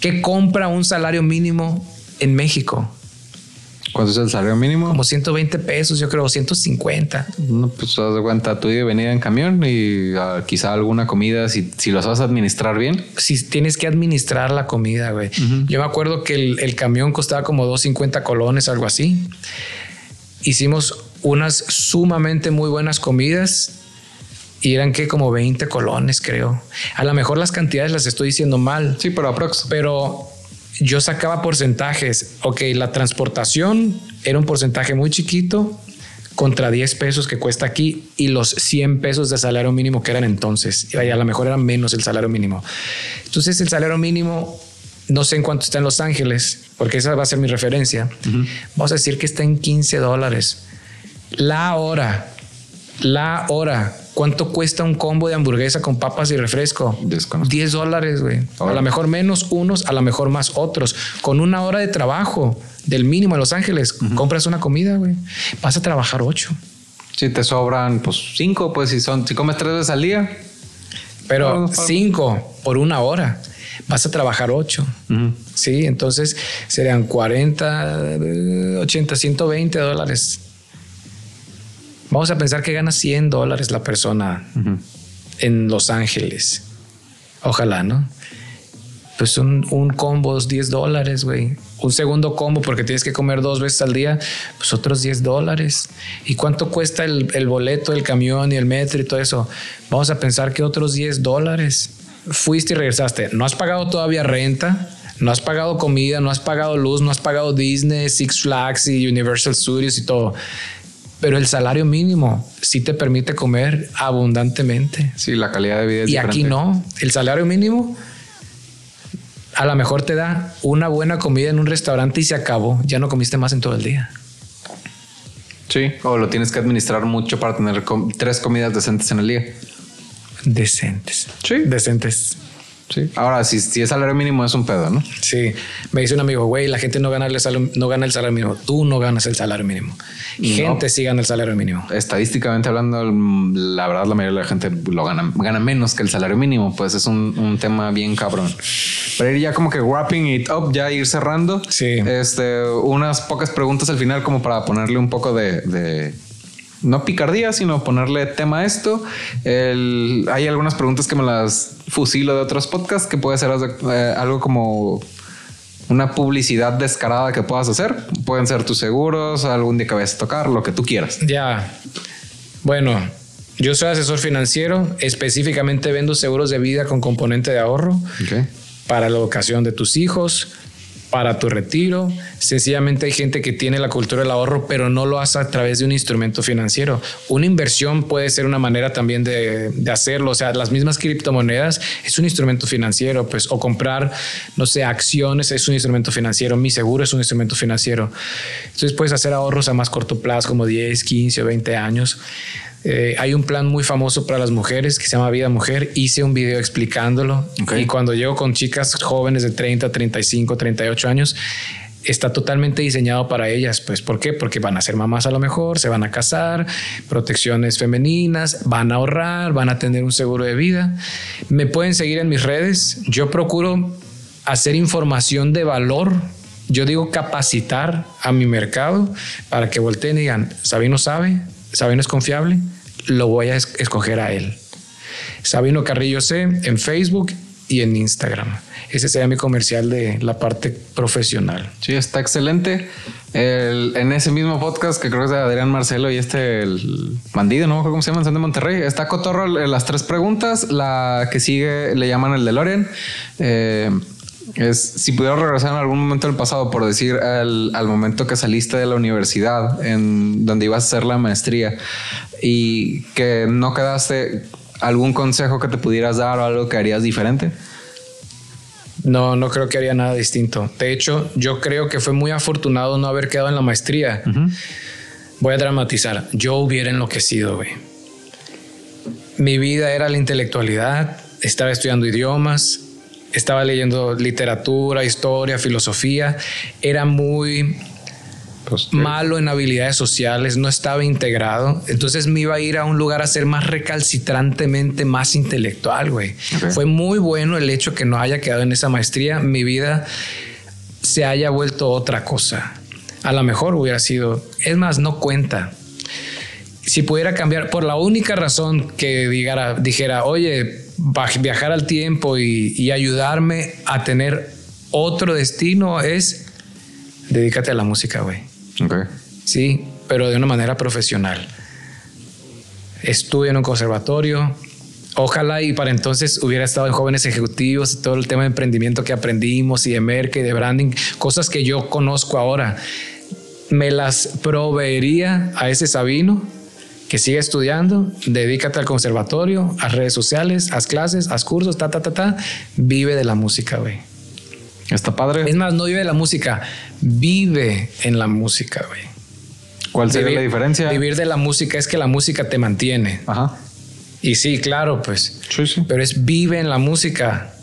B: ¿Qué compra un salario mínimo en México?
A: ¿Cuánto es el salario mínimo?
B: Como 120 pesos, yo creo, 150.
A: No, pues haz de cuenta, tú y venida en camión y ah, quizá alguna comida, si, si vas a administrar bien.
B: Si tienes que administrar la comida, güey. Yo me acuerdo que el, el camión costaba como 250 colones, algo así. Hicimos unas sumamente muy buenas comidas y eran que como 20 colones, creo. A lo mejor las cantidades las estoy diciendo mal.
A: Sí, pero aprox.
B: pero yo sacaba porcentajes. Ok, la transportación era un porcentaje muy chiquito contra 10 pesos que cuesta aquí y los 100 pesos de salario mínimo que eran entonces. Y a lo mejor era menos el salario mínimo. Entonces el salario mínimo, no sé en cuánto está en Los Ángeles, porque esa va a ser mi referencia. Vamos a decir que está en 15 dólares. La hora, la hora, ¿Cuánto cuesta un combo de hamburguesa con papas y refresco? 10 dólares, güey. A lo mejor menos unos, a lo mejor más otros. Con una hora de trabajo del mínimo en Los Ángeles, compras una comida, güey. Vas a trabajar ocho.
A: Si te sobran, pues cinco, pues si son, si comes tres veces al día.
B: Pero cinco por una hora. Vas a trabajar ocho. Sí, entonces serían 40, 80, 120 dólares. Vamos a pensar que gana 100 dólares la persona en Los Ángeles. Ojalá, ¿no? Pues un, un combo, 10 dólares, güey. Un segundo combo porque tienes que comer dos veces al día, pues otros 10 dólares. ¿Y cuánto cuesta el, el boleto del camión y el metro y todo eso? Vamos a pensar que otros 10 dólares. Fuiste y regresaste. No has pagado todavía renta, no has pagado comida, no has pagado luz, no has pagado Disney, Six Flags y Universal Studios y todo. Pero el salario mínimo sí te permite comer abundantemente.
A: Sí, la calidad de vida es
B: Y aquí no. El salario mínimo a lo mejor te da una buena comida en un restaurante y se acabó. Ya no comiste más en todo el día.
A: Sí, o lo tienes que administrar mucho para tener tres comidas decentes en el día.
B: Decentes.
A: Sí.
B: Decentes.
A: Sí. Ahora, si, si es salario mínimo, es un pedo, ¿no?
B: Sí. Me dice un amigo, güey, la gente no gana, el salario, no gana el salario mínimo. Tú no ganas el salario mínimo. Gente sí gana el salario mínimo.
A: Estadísticamente hablando, la verdad, la mayoría de la gente lo gana, gana menos que el salario mínimo. Pues es un, un tema bien cabrón. Pero ir ya como que wrapping it up, ya ir cerrando.
B: Sí.
A: Este, unas pocas preguntas al final, como para ponerle un poco de, de no picardía, sino ponerle tema a esto. hay algunas preguntas que me las fusilo de otros podcasts que puede ser eh, algo como una publicidad descarada que puedas hacer. Pueden ser tus seguros, algún día que vayas a tocar, lo que tú quieras.
B: Ya. Bueno, yo soy asesor financiero, específicamente vendo seguros de vida con componente de ahorro para la educación de tus hijos, para tu retiro. Sencillamente hay gente que tiene la cultura del ahorro, pero no lo hace a través de un instrumento financiero. Una inversión puede ser una manera también de, hacerlo. O sea, las mismas criptomonedas es un instrumento financiero, pues, o comprar, no sé, acciones es un instrumento financiero. Mi seguro es un instrumento financiero. Entonces puedes hacer ahorros a más corto plazo, como 10, 15 o 20 años. Eh, hay un plan muy famoso para las mujeres que se llama Vida Mujer. Hice un video explicándolo. Y cuando llego con chicas jóvenes de 30, 35, 38 años, está totalmente diseñado para ellas. Pues, ¿por qué? Porque van a ser mamás a lo mejor, se van a casar, protecciones femeninas, van a ahorrar, van a tener un seguro de vida. Me pueden seguir en mis redes. Yo procuro hacer información de valor. Yo digo capacitar a mi mercado para que volteen y digan, Sabino sabe, Sabino es confiable, lo voy a escoger a él. Sabino Carrillo C en Facebook y en Instagram. Ese sería mi comercial de la parte profesional.
A: Sí, está excelente. en ese mismo podcast que creo que es de Adrián Marcelo y este, el bandido, no cómo se llama, en de Monterrey, está Cotorro las tres preguntas. La que sigue le llaman el de Loren. Eh, es si pudieras regresar en algún momento del pasado, por decir, al, momento que saliste de la universidad, en donde ibas a hacer la maestría, y que no quedaste, algún consejo que te pudieras dar o algo que harías diferente?
B: No, no creo que haría nada distinto. De hecho, yo creo que fue muy afortunado no haber quedado en la maestría. Voy a dramatizar. Yo hubiera enloquecido, güey. Mi vida era la intelectualidad, estaba estudiando idiomas, estaba leyendo literatura, historia, filosofía, era muy pues, malo en habilidades sociales, no estaba integrado, entonces me iba a ir a un lugar a ser más recalcitrantemente más intelectual, güey. Fue muy bueno el hecho que no haya quedado en esa maestría, mi vida se haya vuelto otra cosa. A lo mejor hubiera sido, es más, no cuenta. Si pudiera cambiar, por la única razón que dijera, dijera oye, viajar al tiempo y, ayudarme a tener otro destino es dedícate a la música, güey. Sí, pero de una manera profesional. Estudio en un conservatorio. Ojalá y para entonces hubiera estado en jóvenes ejecutivos y todo el tema de emprendimiento que aprendimos y de merca y de branding, cosas que yo conozco ahora. Me las proveería a ese Sabino que siga estudiando, dedícate al conservatorio, a redes sociales, haz clases, haz cursos, ta, ta, ta, ta, vive de la música, güey.
A: Está padre.
B: Es más, no vive de la música, vive en la música, güey.
A: ¿Cuál sería la diferencia?
B: Vivir de la música es que la música te mantiene.
A: Ajá.
B: Y sí, claro, pues.
A: Sí, sí.
B: Pero es vive en la música.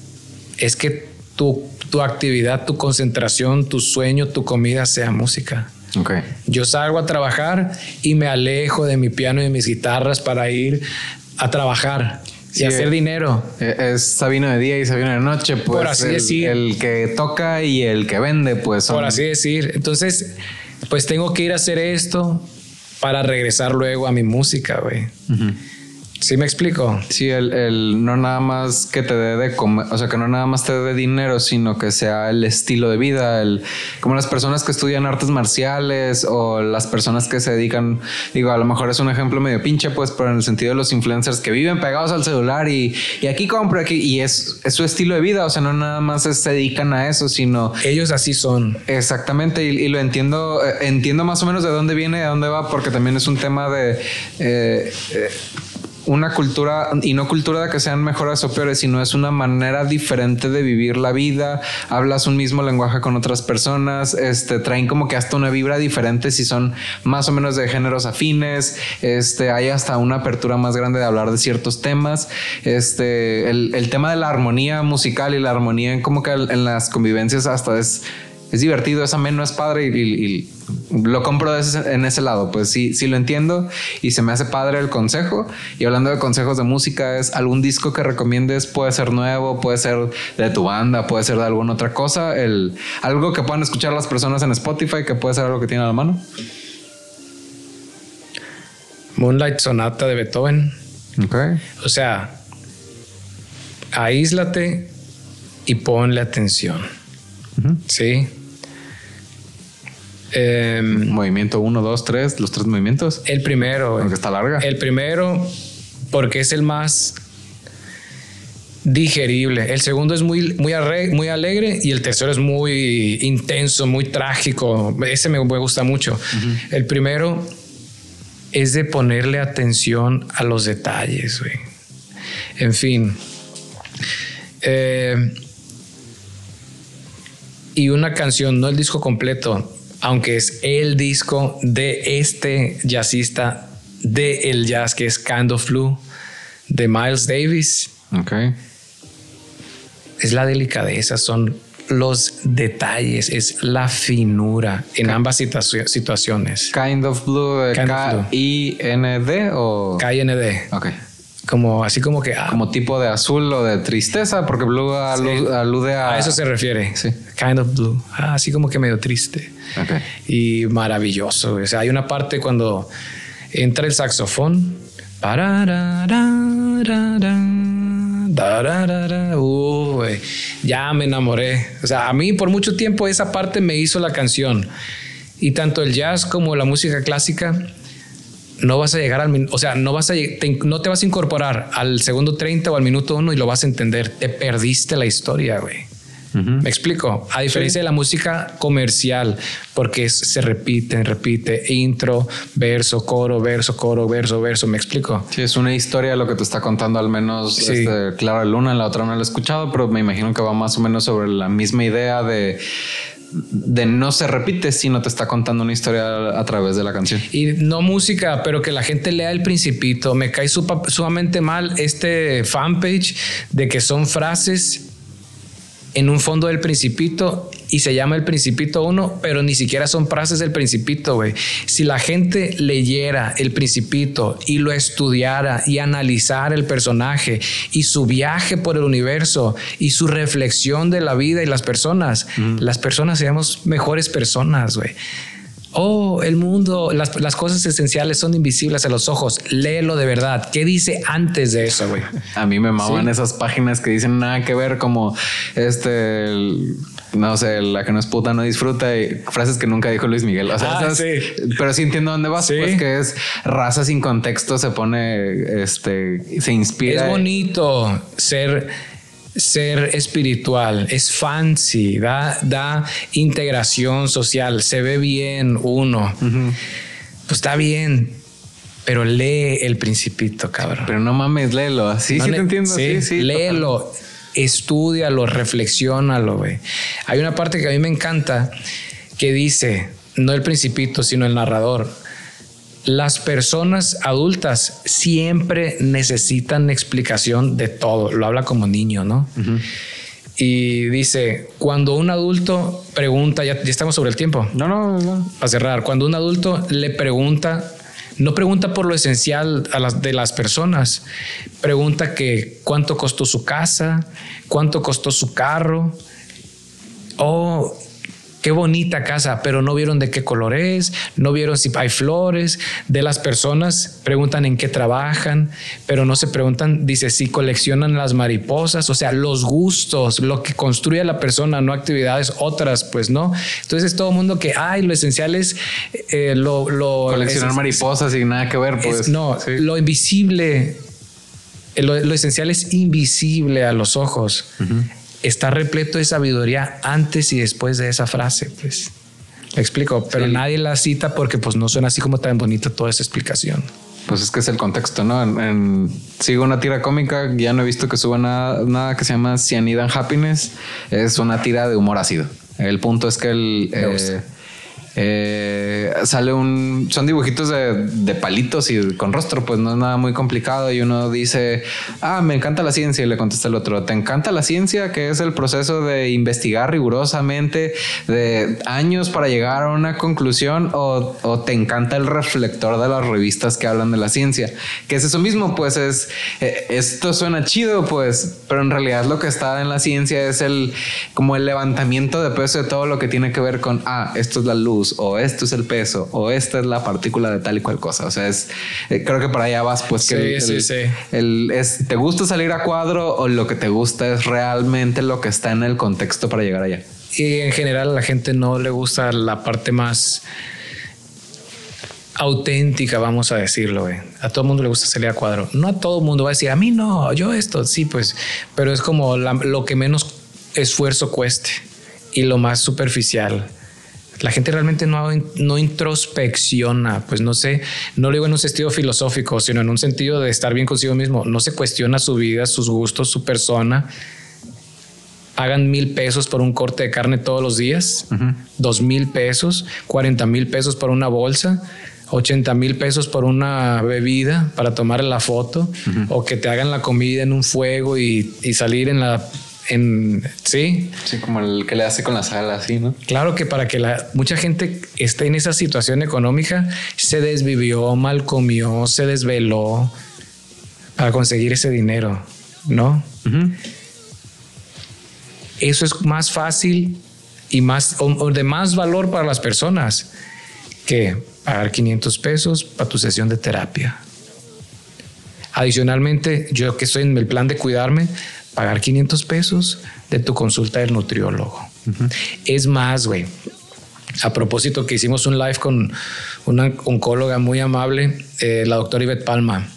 B: Es que tu, tu actividad, tu concentración, tu sueño, tu comida sea música.
A: Ok.
B: Yo salgo a trabajar y me alejo de mi piano y de mis guitarras para ir a trabajar y hacer
A: eh,
B: dinero.
A: Eh, Es Sabino de día y Sabino de noche, pues.
B: Por así
A: el,
B: decir.
A: El que toca y el que vende, pues. son-
B: por así decir. Entonces, pues tengo que ir a hacer esto para regresar luego a mi música, güey. ¿Sí me explico?
A: Sí, el, el no nada más que te dé de comer, o sea, que no nada más te dé dinero, sino que sea el estilo de vida, el, como las personas que estudian artes marciales o las personas que se dedican, digo, a lo mejor es un ejemplo medio pinche, pues, pero en el sentido de los influencers que viven pegados al celular y, y aquí compro, aquí, y es, es su estilo de vida, o sea, no nada más se dedican a eso, sino
B: Ellos así son.
A: Exactamente, y, y lo entiendo, eh, entiendo más o menos de dónde viene, de dónde va, porque también es un tema de eh, eh, una cultura, y no cultura de que sean mejores o peores, sino es una manera diferente de vivir la vida, hablas un mismo lenguaje con otras personas, este, traen como que hasta una vibra diferente si son más o menos de géneros afines, este, hay hasta una apertura más grande de hablar de ciertos temas, este, el, el tema de la armonía musical y la armonía en como que en las convivencias hasta es es divertido, es ameno, es padre y, y- y lo compro ese- en ese lado. Pues sí, sí lo entiendo y se me hace padre el consejo. Y hablando de consejos de música, es algún disco que recomiendes, puede ser nuevo, puede ser de tu banda, puede ser de alguna otra cosa. El, algo que puedan escuchar las personas en Spotify, que puede ser algo que tiene a la mano.
B: Moonlight Sonata de Beethoven.
A: Ok.
B: O sea, aíslate y ponle atención. Sí. Em,
A: Movimiento 1, 2, 3, los tres movimientos.
B: el primero.
A: Aunque está larga.
B: El primero, porque es el más digerible. El segundo es muy, muy, muy alegre y el tercero es muy intenso, muy trágico. Ese me, me gusta mucho. El primero es de ponerle atención a los detalles, güey. En fin. Eh, y una canción, no el disco completo, aunque es el disco de este jazzista de el jazz que es Kind of Blue de Miles Davis.
A: Ok.
B: Es la delicadeza, son los detalles, es la finura en ambas situa- situaciones.
A: Kind of Blue de
B: Kind of Blue.
A: K-I-N-D o.
B: Como así como que ah,
A: Como tipo de azul o de tristeza, porque Blue alu-
B: Sí.
A: alude a.
B: a eso se refiere.
A: Sí.
B: Kind of Blue, Ah, así como que medio triste.
A: Ok.
B: y maravilloso. O sea, hay una parte cuando entra el saxofón. Uh, ya me enamoré. O sea, a mí por mucho tiempo esa parte me hizo la canción. Y tanto el jazz como la música clásica no vas a llegar al o sea, no vas a te- no te vas a incorporar al segundo 30 o al minuto 1 y lo vas a entender. Te perdiste la historia, güey. Me explico. A diferencia de la música comercial, porque es- se repite, repite, intro, verso, coro, verso, coro, verso, verso. Me explico.
A: Sí, es una historia lo que te está contando, al menos
B: Sí.
A: este, Clara Luna, la otra no la he escuchado, pero me imagino que va más o menos sobre la misma idea de, de no se repite, sino te está contando una historia a, través de la canción.
B: Y no música, pero que la gente lea el principito. Me cae sumamente mal este fanpage de que son frases en un fondo del principito y se llama el principito 1, pero ni siquiera son frases del principito, güey. Si la gente leyera el principito y lo estudiara y analizara el personaje y su viaje por el universo y su reflexión de la vida y las personas, las personas seríamos mejores personas, güey. Oh, el mundo, las, las cosas esenciales son invisibles a los ojos. Léelo de verdad. ¿Qué dice antes de eso, güey?
A: A mí me maman
B: Sí.
A: esas páginas que dicen nada que ver, como este, el- no sé, la que no es puta no disfruta y frases que nunca dijo Luis Miguel. O sea,
B: Ah,
A: esas-
B: sí.
A: pero sí entiendo dónde vas,
B: Sí.
A: pues que es raza sin contexto, se pone, este, se inspira.
B: Es bonito ser, ser espiritual, es fancy, da, da integración social, se ve bien uno. Pues está bien, pero lee el principito, cabrón.
A: Pero no mames, léelo. Así
B: No
A: sí
B: le-
A: te entiendo. Sí, sí.
B: léelo, estudialo, reflexiónalo, güey. Hay una parte que a mí me encanta que dice, no el principito, sino el narrador. las personas adultas siempre necesitan explicación de todo. Lo habla como niño, ¿no? Y dice, cuando un adulto pregunta, ya, ya, estamos sobre el tiempo.
A: No, no, no.
B: Para cerrar, cuando un adulto le pregunta, no pregunta por lo esencial a las, de las personas, pregunta que cuánto costó su casa, cuánto costó su carro, o qué bonita casa, pero no vieron de qué color es, no vieron si hay flores. De las personas preguntan en qué trabajan, pero no se preguntan, dice, si coleccionan las mariposas, o sea, los gustos, lo que construye la persona, no actividades otras, pues no. Entonces todo el mundo que, ay, lo esencial es eh, lo,
A: Coleccionar mariposas y nada que ver, pues.
B: no, lo invisible, lo, esencial es invisible a los ojos está repleto de sabiduría antes y después de esa frase, pues. Explico, pero nadie la cita porque pues no suena así como tan bonita toda esa explicación.
A: Pues es que es el contexto, ¿no? En, sigo una tira cómica, ya no he visto que suba nada, nada que se llama Cyanide Happiness. Es una tira de humor ácido. El punto es que el, eh, sale un. Son dibujitos de, palitos y con rostro, pues no es nada muy complicado. Y uno dice, ah, me encanta la ciencia. Y le contesta el otro, ¿te encanta la ciencia? Que es el proceso de investigar rigurosamente de años para llegar a una conclusión. O, o te encanta el reflector de las revistas que hablan de la ciencia. Que es eso mismo, pues es. Eh, esto suena chido, pues, pero en realidad lo que está en la ciencia es el. como el levantamiento de peso de todo lo que tiene que ver con, ah, esto es la luz o esto es el peso o esta es la partícula de tal y cual cosa. O sea, es eh, creo que para allá vas, pues que
B: sí, sí,
A: es, te gusta salir a cuadro o lo que te gusta es realmente lo que está en el contexto para llegar allá.
B: Y en general a la gente no le gusta la parte más auténtica, vamos a decirlo. A todo el mundo le gusta salir a cuadro. No a todo el mundo va a decir, a mí no, yo esto, sí, pues, pero es como lo que menos esfuerzo cueste y lo más superficial la gente realmente no, no introspecciona, pues no sé, no lo digo en un sentido filosófico, sino en un sentido de estar bien consigo mismo. No se cuestiona su vida, sus gustos, su persona. Hagan mil pesos por un corte de carne todos los días, dos mil pesos, cuarenta mil pesos por una bolsa, 80 mil pesos por una bebida para tomar la foto o que te hagan la comida en un fuego y, y salir en la en sí.
A: Sí, como el que le hace con la sal, así, ¿no?
B: Claro que para que la, mucha gente esté en esa situación económica, se desvivió, mal comió, se desveló para conseguir ese dinero, ¿no? Eso es más fácil y más o de más valor para las personas que pagar 500 pesos para tu sesión de terapia. Adicionalmente, yo que estoy en el plan de cuidarme, pagar 500 pesos de tu consulta del nutriólogo. Es más, güey. A propósito que hicimos un live con una oncóloga muy amable, eh, la doctora Ivette Palma,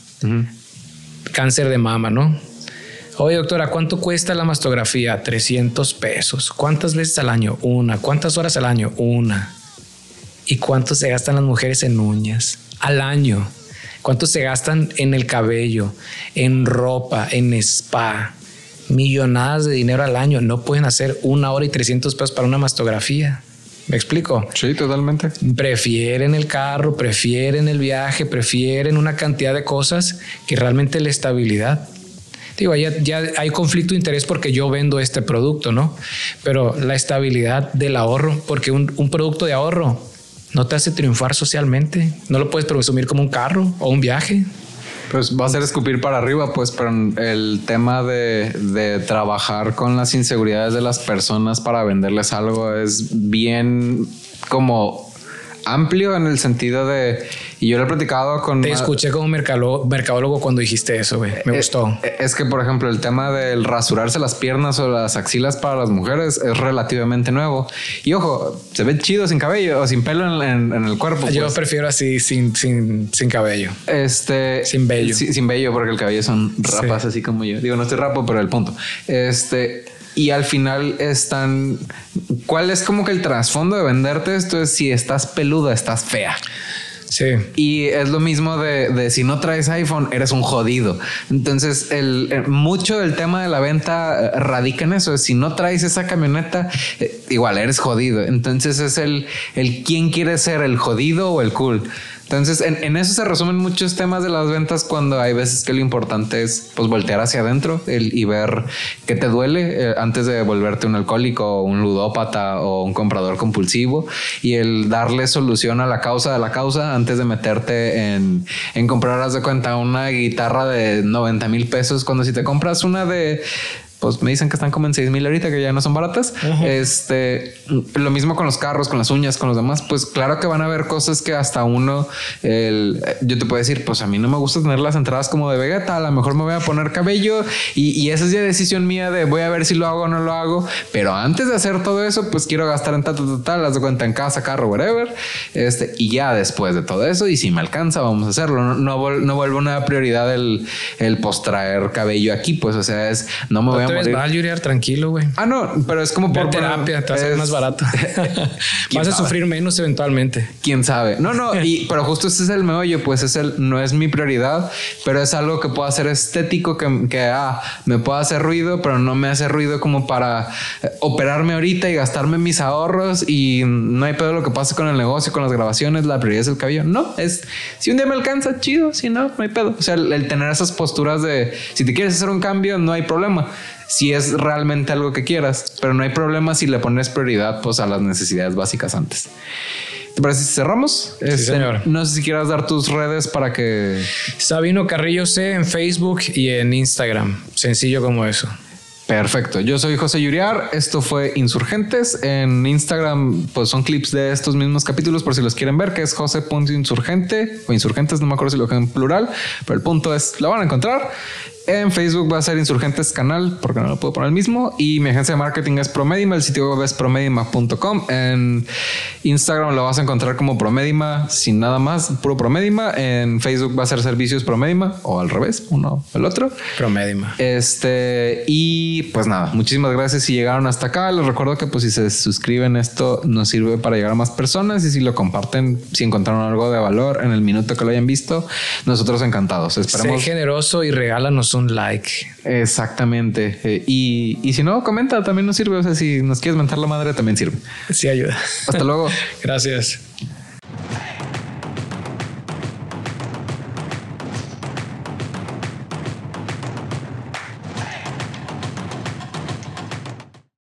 B: cáncer de mama, ¿no? Oye, doctora, ¿cuánto cuesta la mastografía? 300 pesos. ¿Cuántas veces al año? Una. ¿Cuántas horas al año? Una. ¿Y cuánto se gastan las mujeres en uñas? Al año. ¿Cuánto se gastan en el cabello, en ropa, en spa? Millonadas de dinero al año. No pueden hacer una hora y 300 pesos para una mastografía. ¿Me explico?
A: Sí, totalmente.
B: Prefieren el carro, prefieren el viaje, prefieren una cantidad de cosas que realmente la estabilidad. Digo, ya, ya hay conflicto de interés porque yo vendo este producto, ¿no? Pero la estabilidad del ahorro, porque un, un producto de ahorro no te hace triunfar socialmente. No lo puedes presumir como un carro o un viaje.
A: Pues va a ser escupir para arriba, pues, pero el tema de, de, trabajar con las inseguridades de las personas para venderles algo es bien como amplio en el sentido de y yo lo he platicado con...
B: Te escuché como mercadólogo cuando dijiste eso, güey. Me eh, gustó.
A: Eh, es que, por ejemplo, el tema del rasurarse las piernas o las axilas para las mujeres es relativamente nuevo. Y ojo, se ve chido sin cabello o sin pelo en, el cuerpo.
B: Yo pues. prefiero así, sin, sin, sin cabello.
A: Este...
B: Sin vello.
A: sin vello, porque el cabello son rapas así como yo. Digo, no estoy rapo, pero el punto. Este y al final están. ¿Cuál es como que el trasfondo de venderte esto? Es si estás peluda, estás fea.
B: Sí.
A: Y es lo mismo de, si no traes iPhone, eres un jodido. Entonces, el, eh, mucho del tema de la venta eh, radica en eso. Si no traes esa camioneta, eh, igual eres jodido. Entonces es el, el quién quiere ser, el jodido o el cool. Entonces, en, eso se resumen muchos temas de las ventas cuando hay veces que lo importante es pues voltear hacia adentro y ver qué te duele eh, antes de volverte un alcohólico, un ludópata o un comprador compulsivo y el darle solución a la causa de la causa antes de meterte en, en comprar, de cuenta, una guitarra de 90 mil pesos cuando si te compras una de pues me dicen que están como en 6 mil ahorita, que ya no son baratas. Este, lo mismo con los carros, con las uñas, con los demás. Pues claro que van a haber cosas que hasta uno, el, yo te puedo decir, pues a mí no me gusta tener las entradas como de Vegeta. A lo mejor me voy a poner cabello y, y esa es ya decisión mía de voy a ver si lo hago o no lo hago. Pero antes de hacer todo eso, pues quiero gastar en tal, tal, tal, las de cuenta en casa, carro, whatever. Este, y ya después de todo eso, y si me alcanza, vamos a hacerlo. No, no, no vuelve una prioridad el, el postraer cabello aquí, pues, o sea, es no me voy a
B: te ves tranquilo, güey.
A: Ah, no, pero es como
B: por terapia, te va a ser más barato. Vas a sufrir menos eventualmente.
A: Quién sabe. No, no, y pero justo ese es el meollo, pues es el no es mi prioridad, pero es algo que puedo hacer estético que, que ah, me puede hacer ruido, pero no me hace ruido como para eh, operarme ahorita y gastarme mis ahorros y no hay pedo lo que pase con el negocio, con las grabaciones, la prioridad es el cabello. No, es si un día me alcanza, chido, si no, no hay pedo. O sea, el tener esas posturas de si te quieres hacer un cambio, no hay problema si es realmente algo que quieras, pero no hay problema si le pones prioridad pues, a las necesidades básicas antes. ¿Te parece si cerramos?
B: Sí, este, señor.
A: No sé si quieras dar tus redes para que...
B: Sabino Carrillo C en Facebook y en Instagram. Sencillo como eso.
A: Perfecto. Yo soy José Yuriar. Esto fue Insurgentes. En Instagram, pues son clips de estos mismos capítulos por si los quieren ver, que es José.insurgente o insurgentes, no me acuerdo si lo dejan en plural, pero el punto es, lo van a encontrar. En Facebook va a ser Insurgentes Canal, porque no lo puedo poner el mismo. Y mi agencia de marketing es Promedima, el sitio web es promedima.com. En Instagram lo vas a encontrar como Promedima, sin nada más, puro Promedima. En Facebook va a ser Servicios Promedima, o al revés, uno el otro.
B: Promedima.
A: Este, y pues nada, muchísimas gracias si llegaron hasta acá. Les recuerdo que pues si se suscriben esto nos sirve para llegar a más personas y si lo comparten, si encontraron algo de valor en el minuto que lo hayan visto, nosotros encantados.
B: Esperemos. Sé generoso y regálanos un like.
A: Exactamente. Eh, y, y, si no, comenta, también nos sirve. O sea, si nos quieres mentar la madre, también sirve.
B: Sí, ayuda.
A: Hasta luego.
B: Gracias.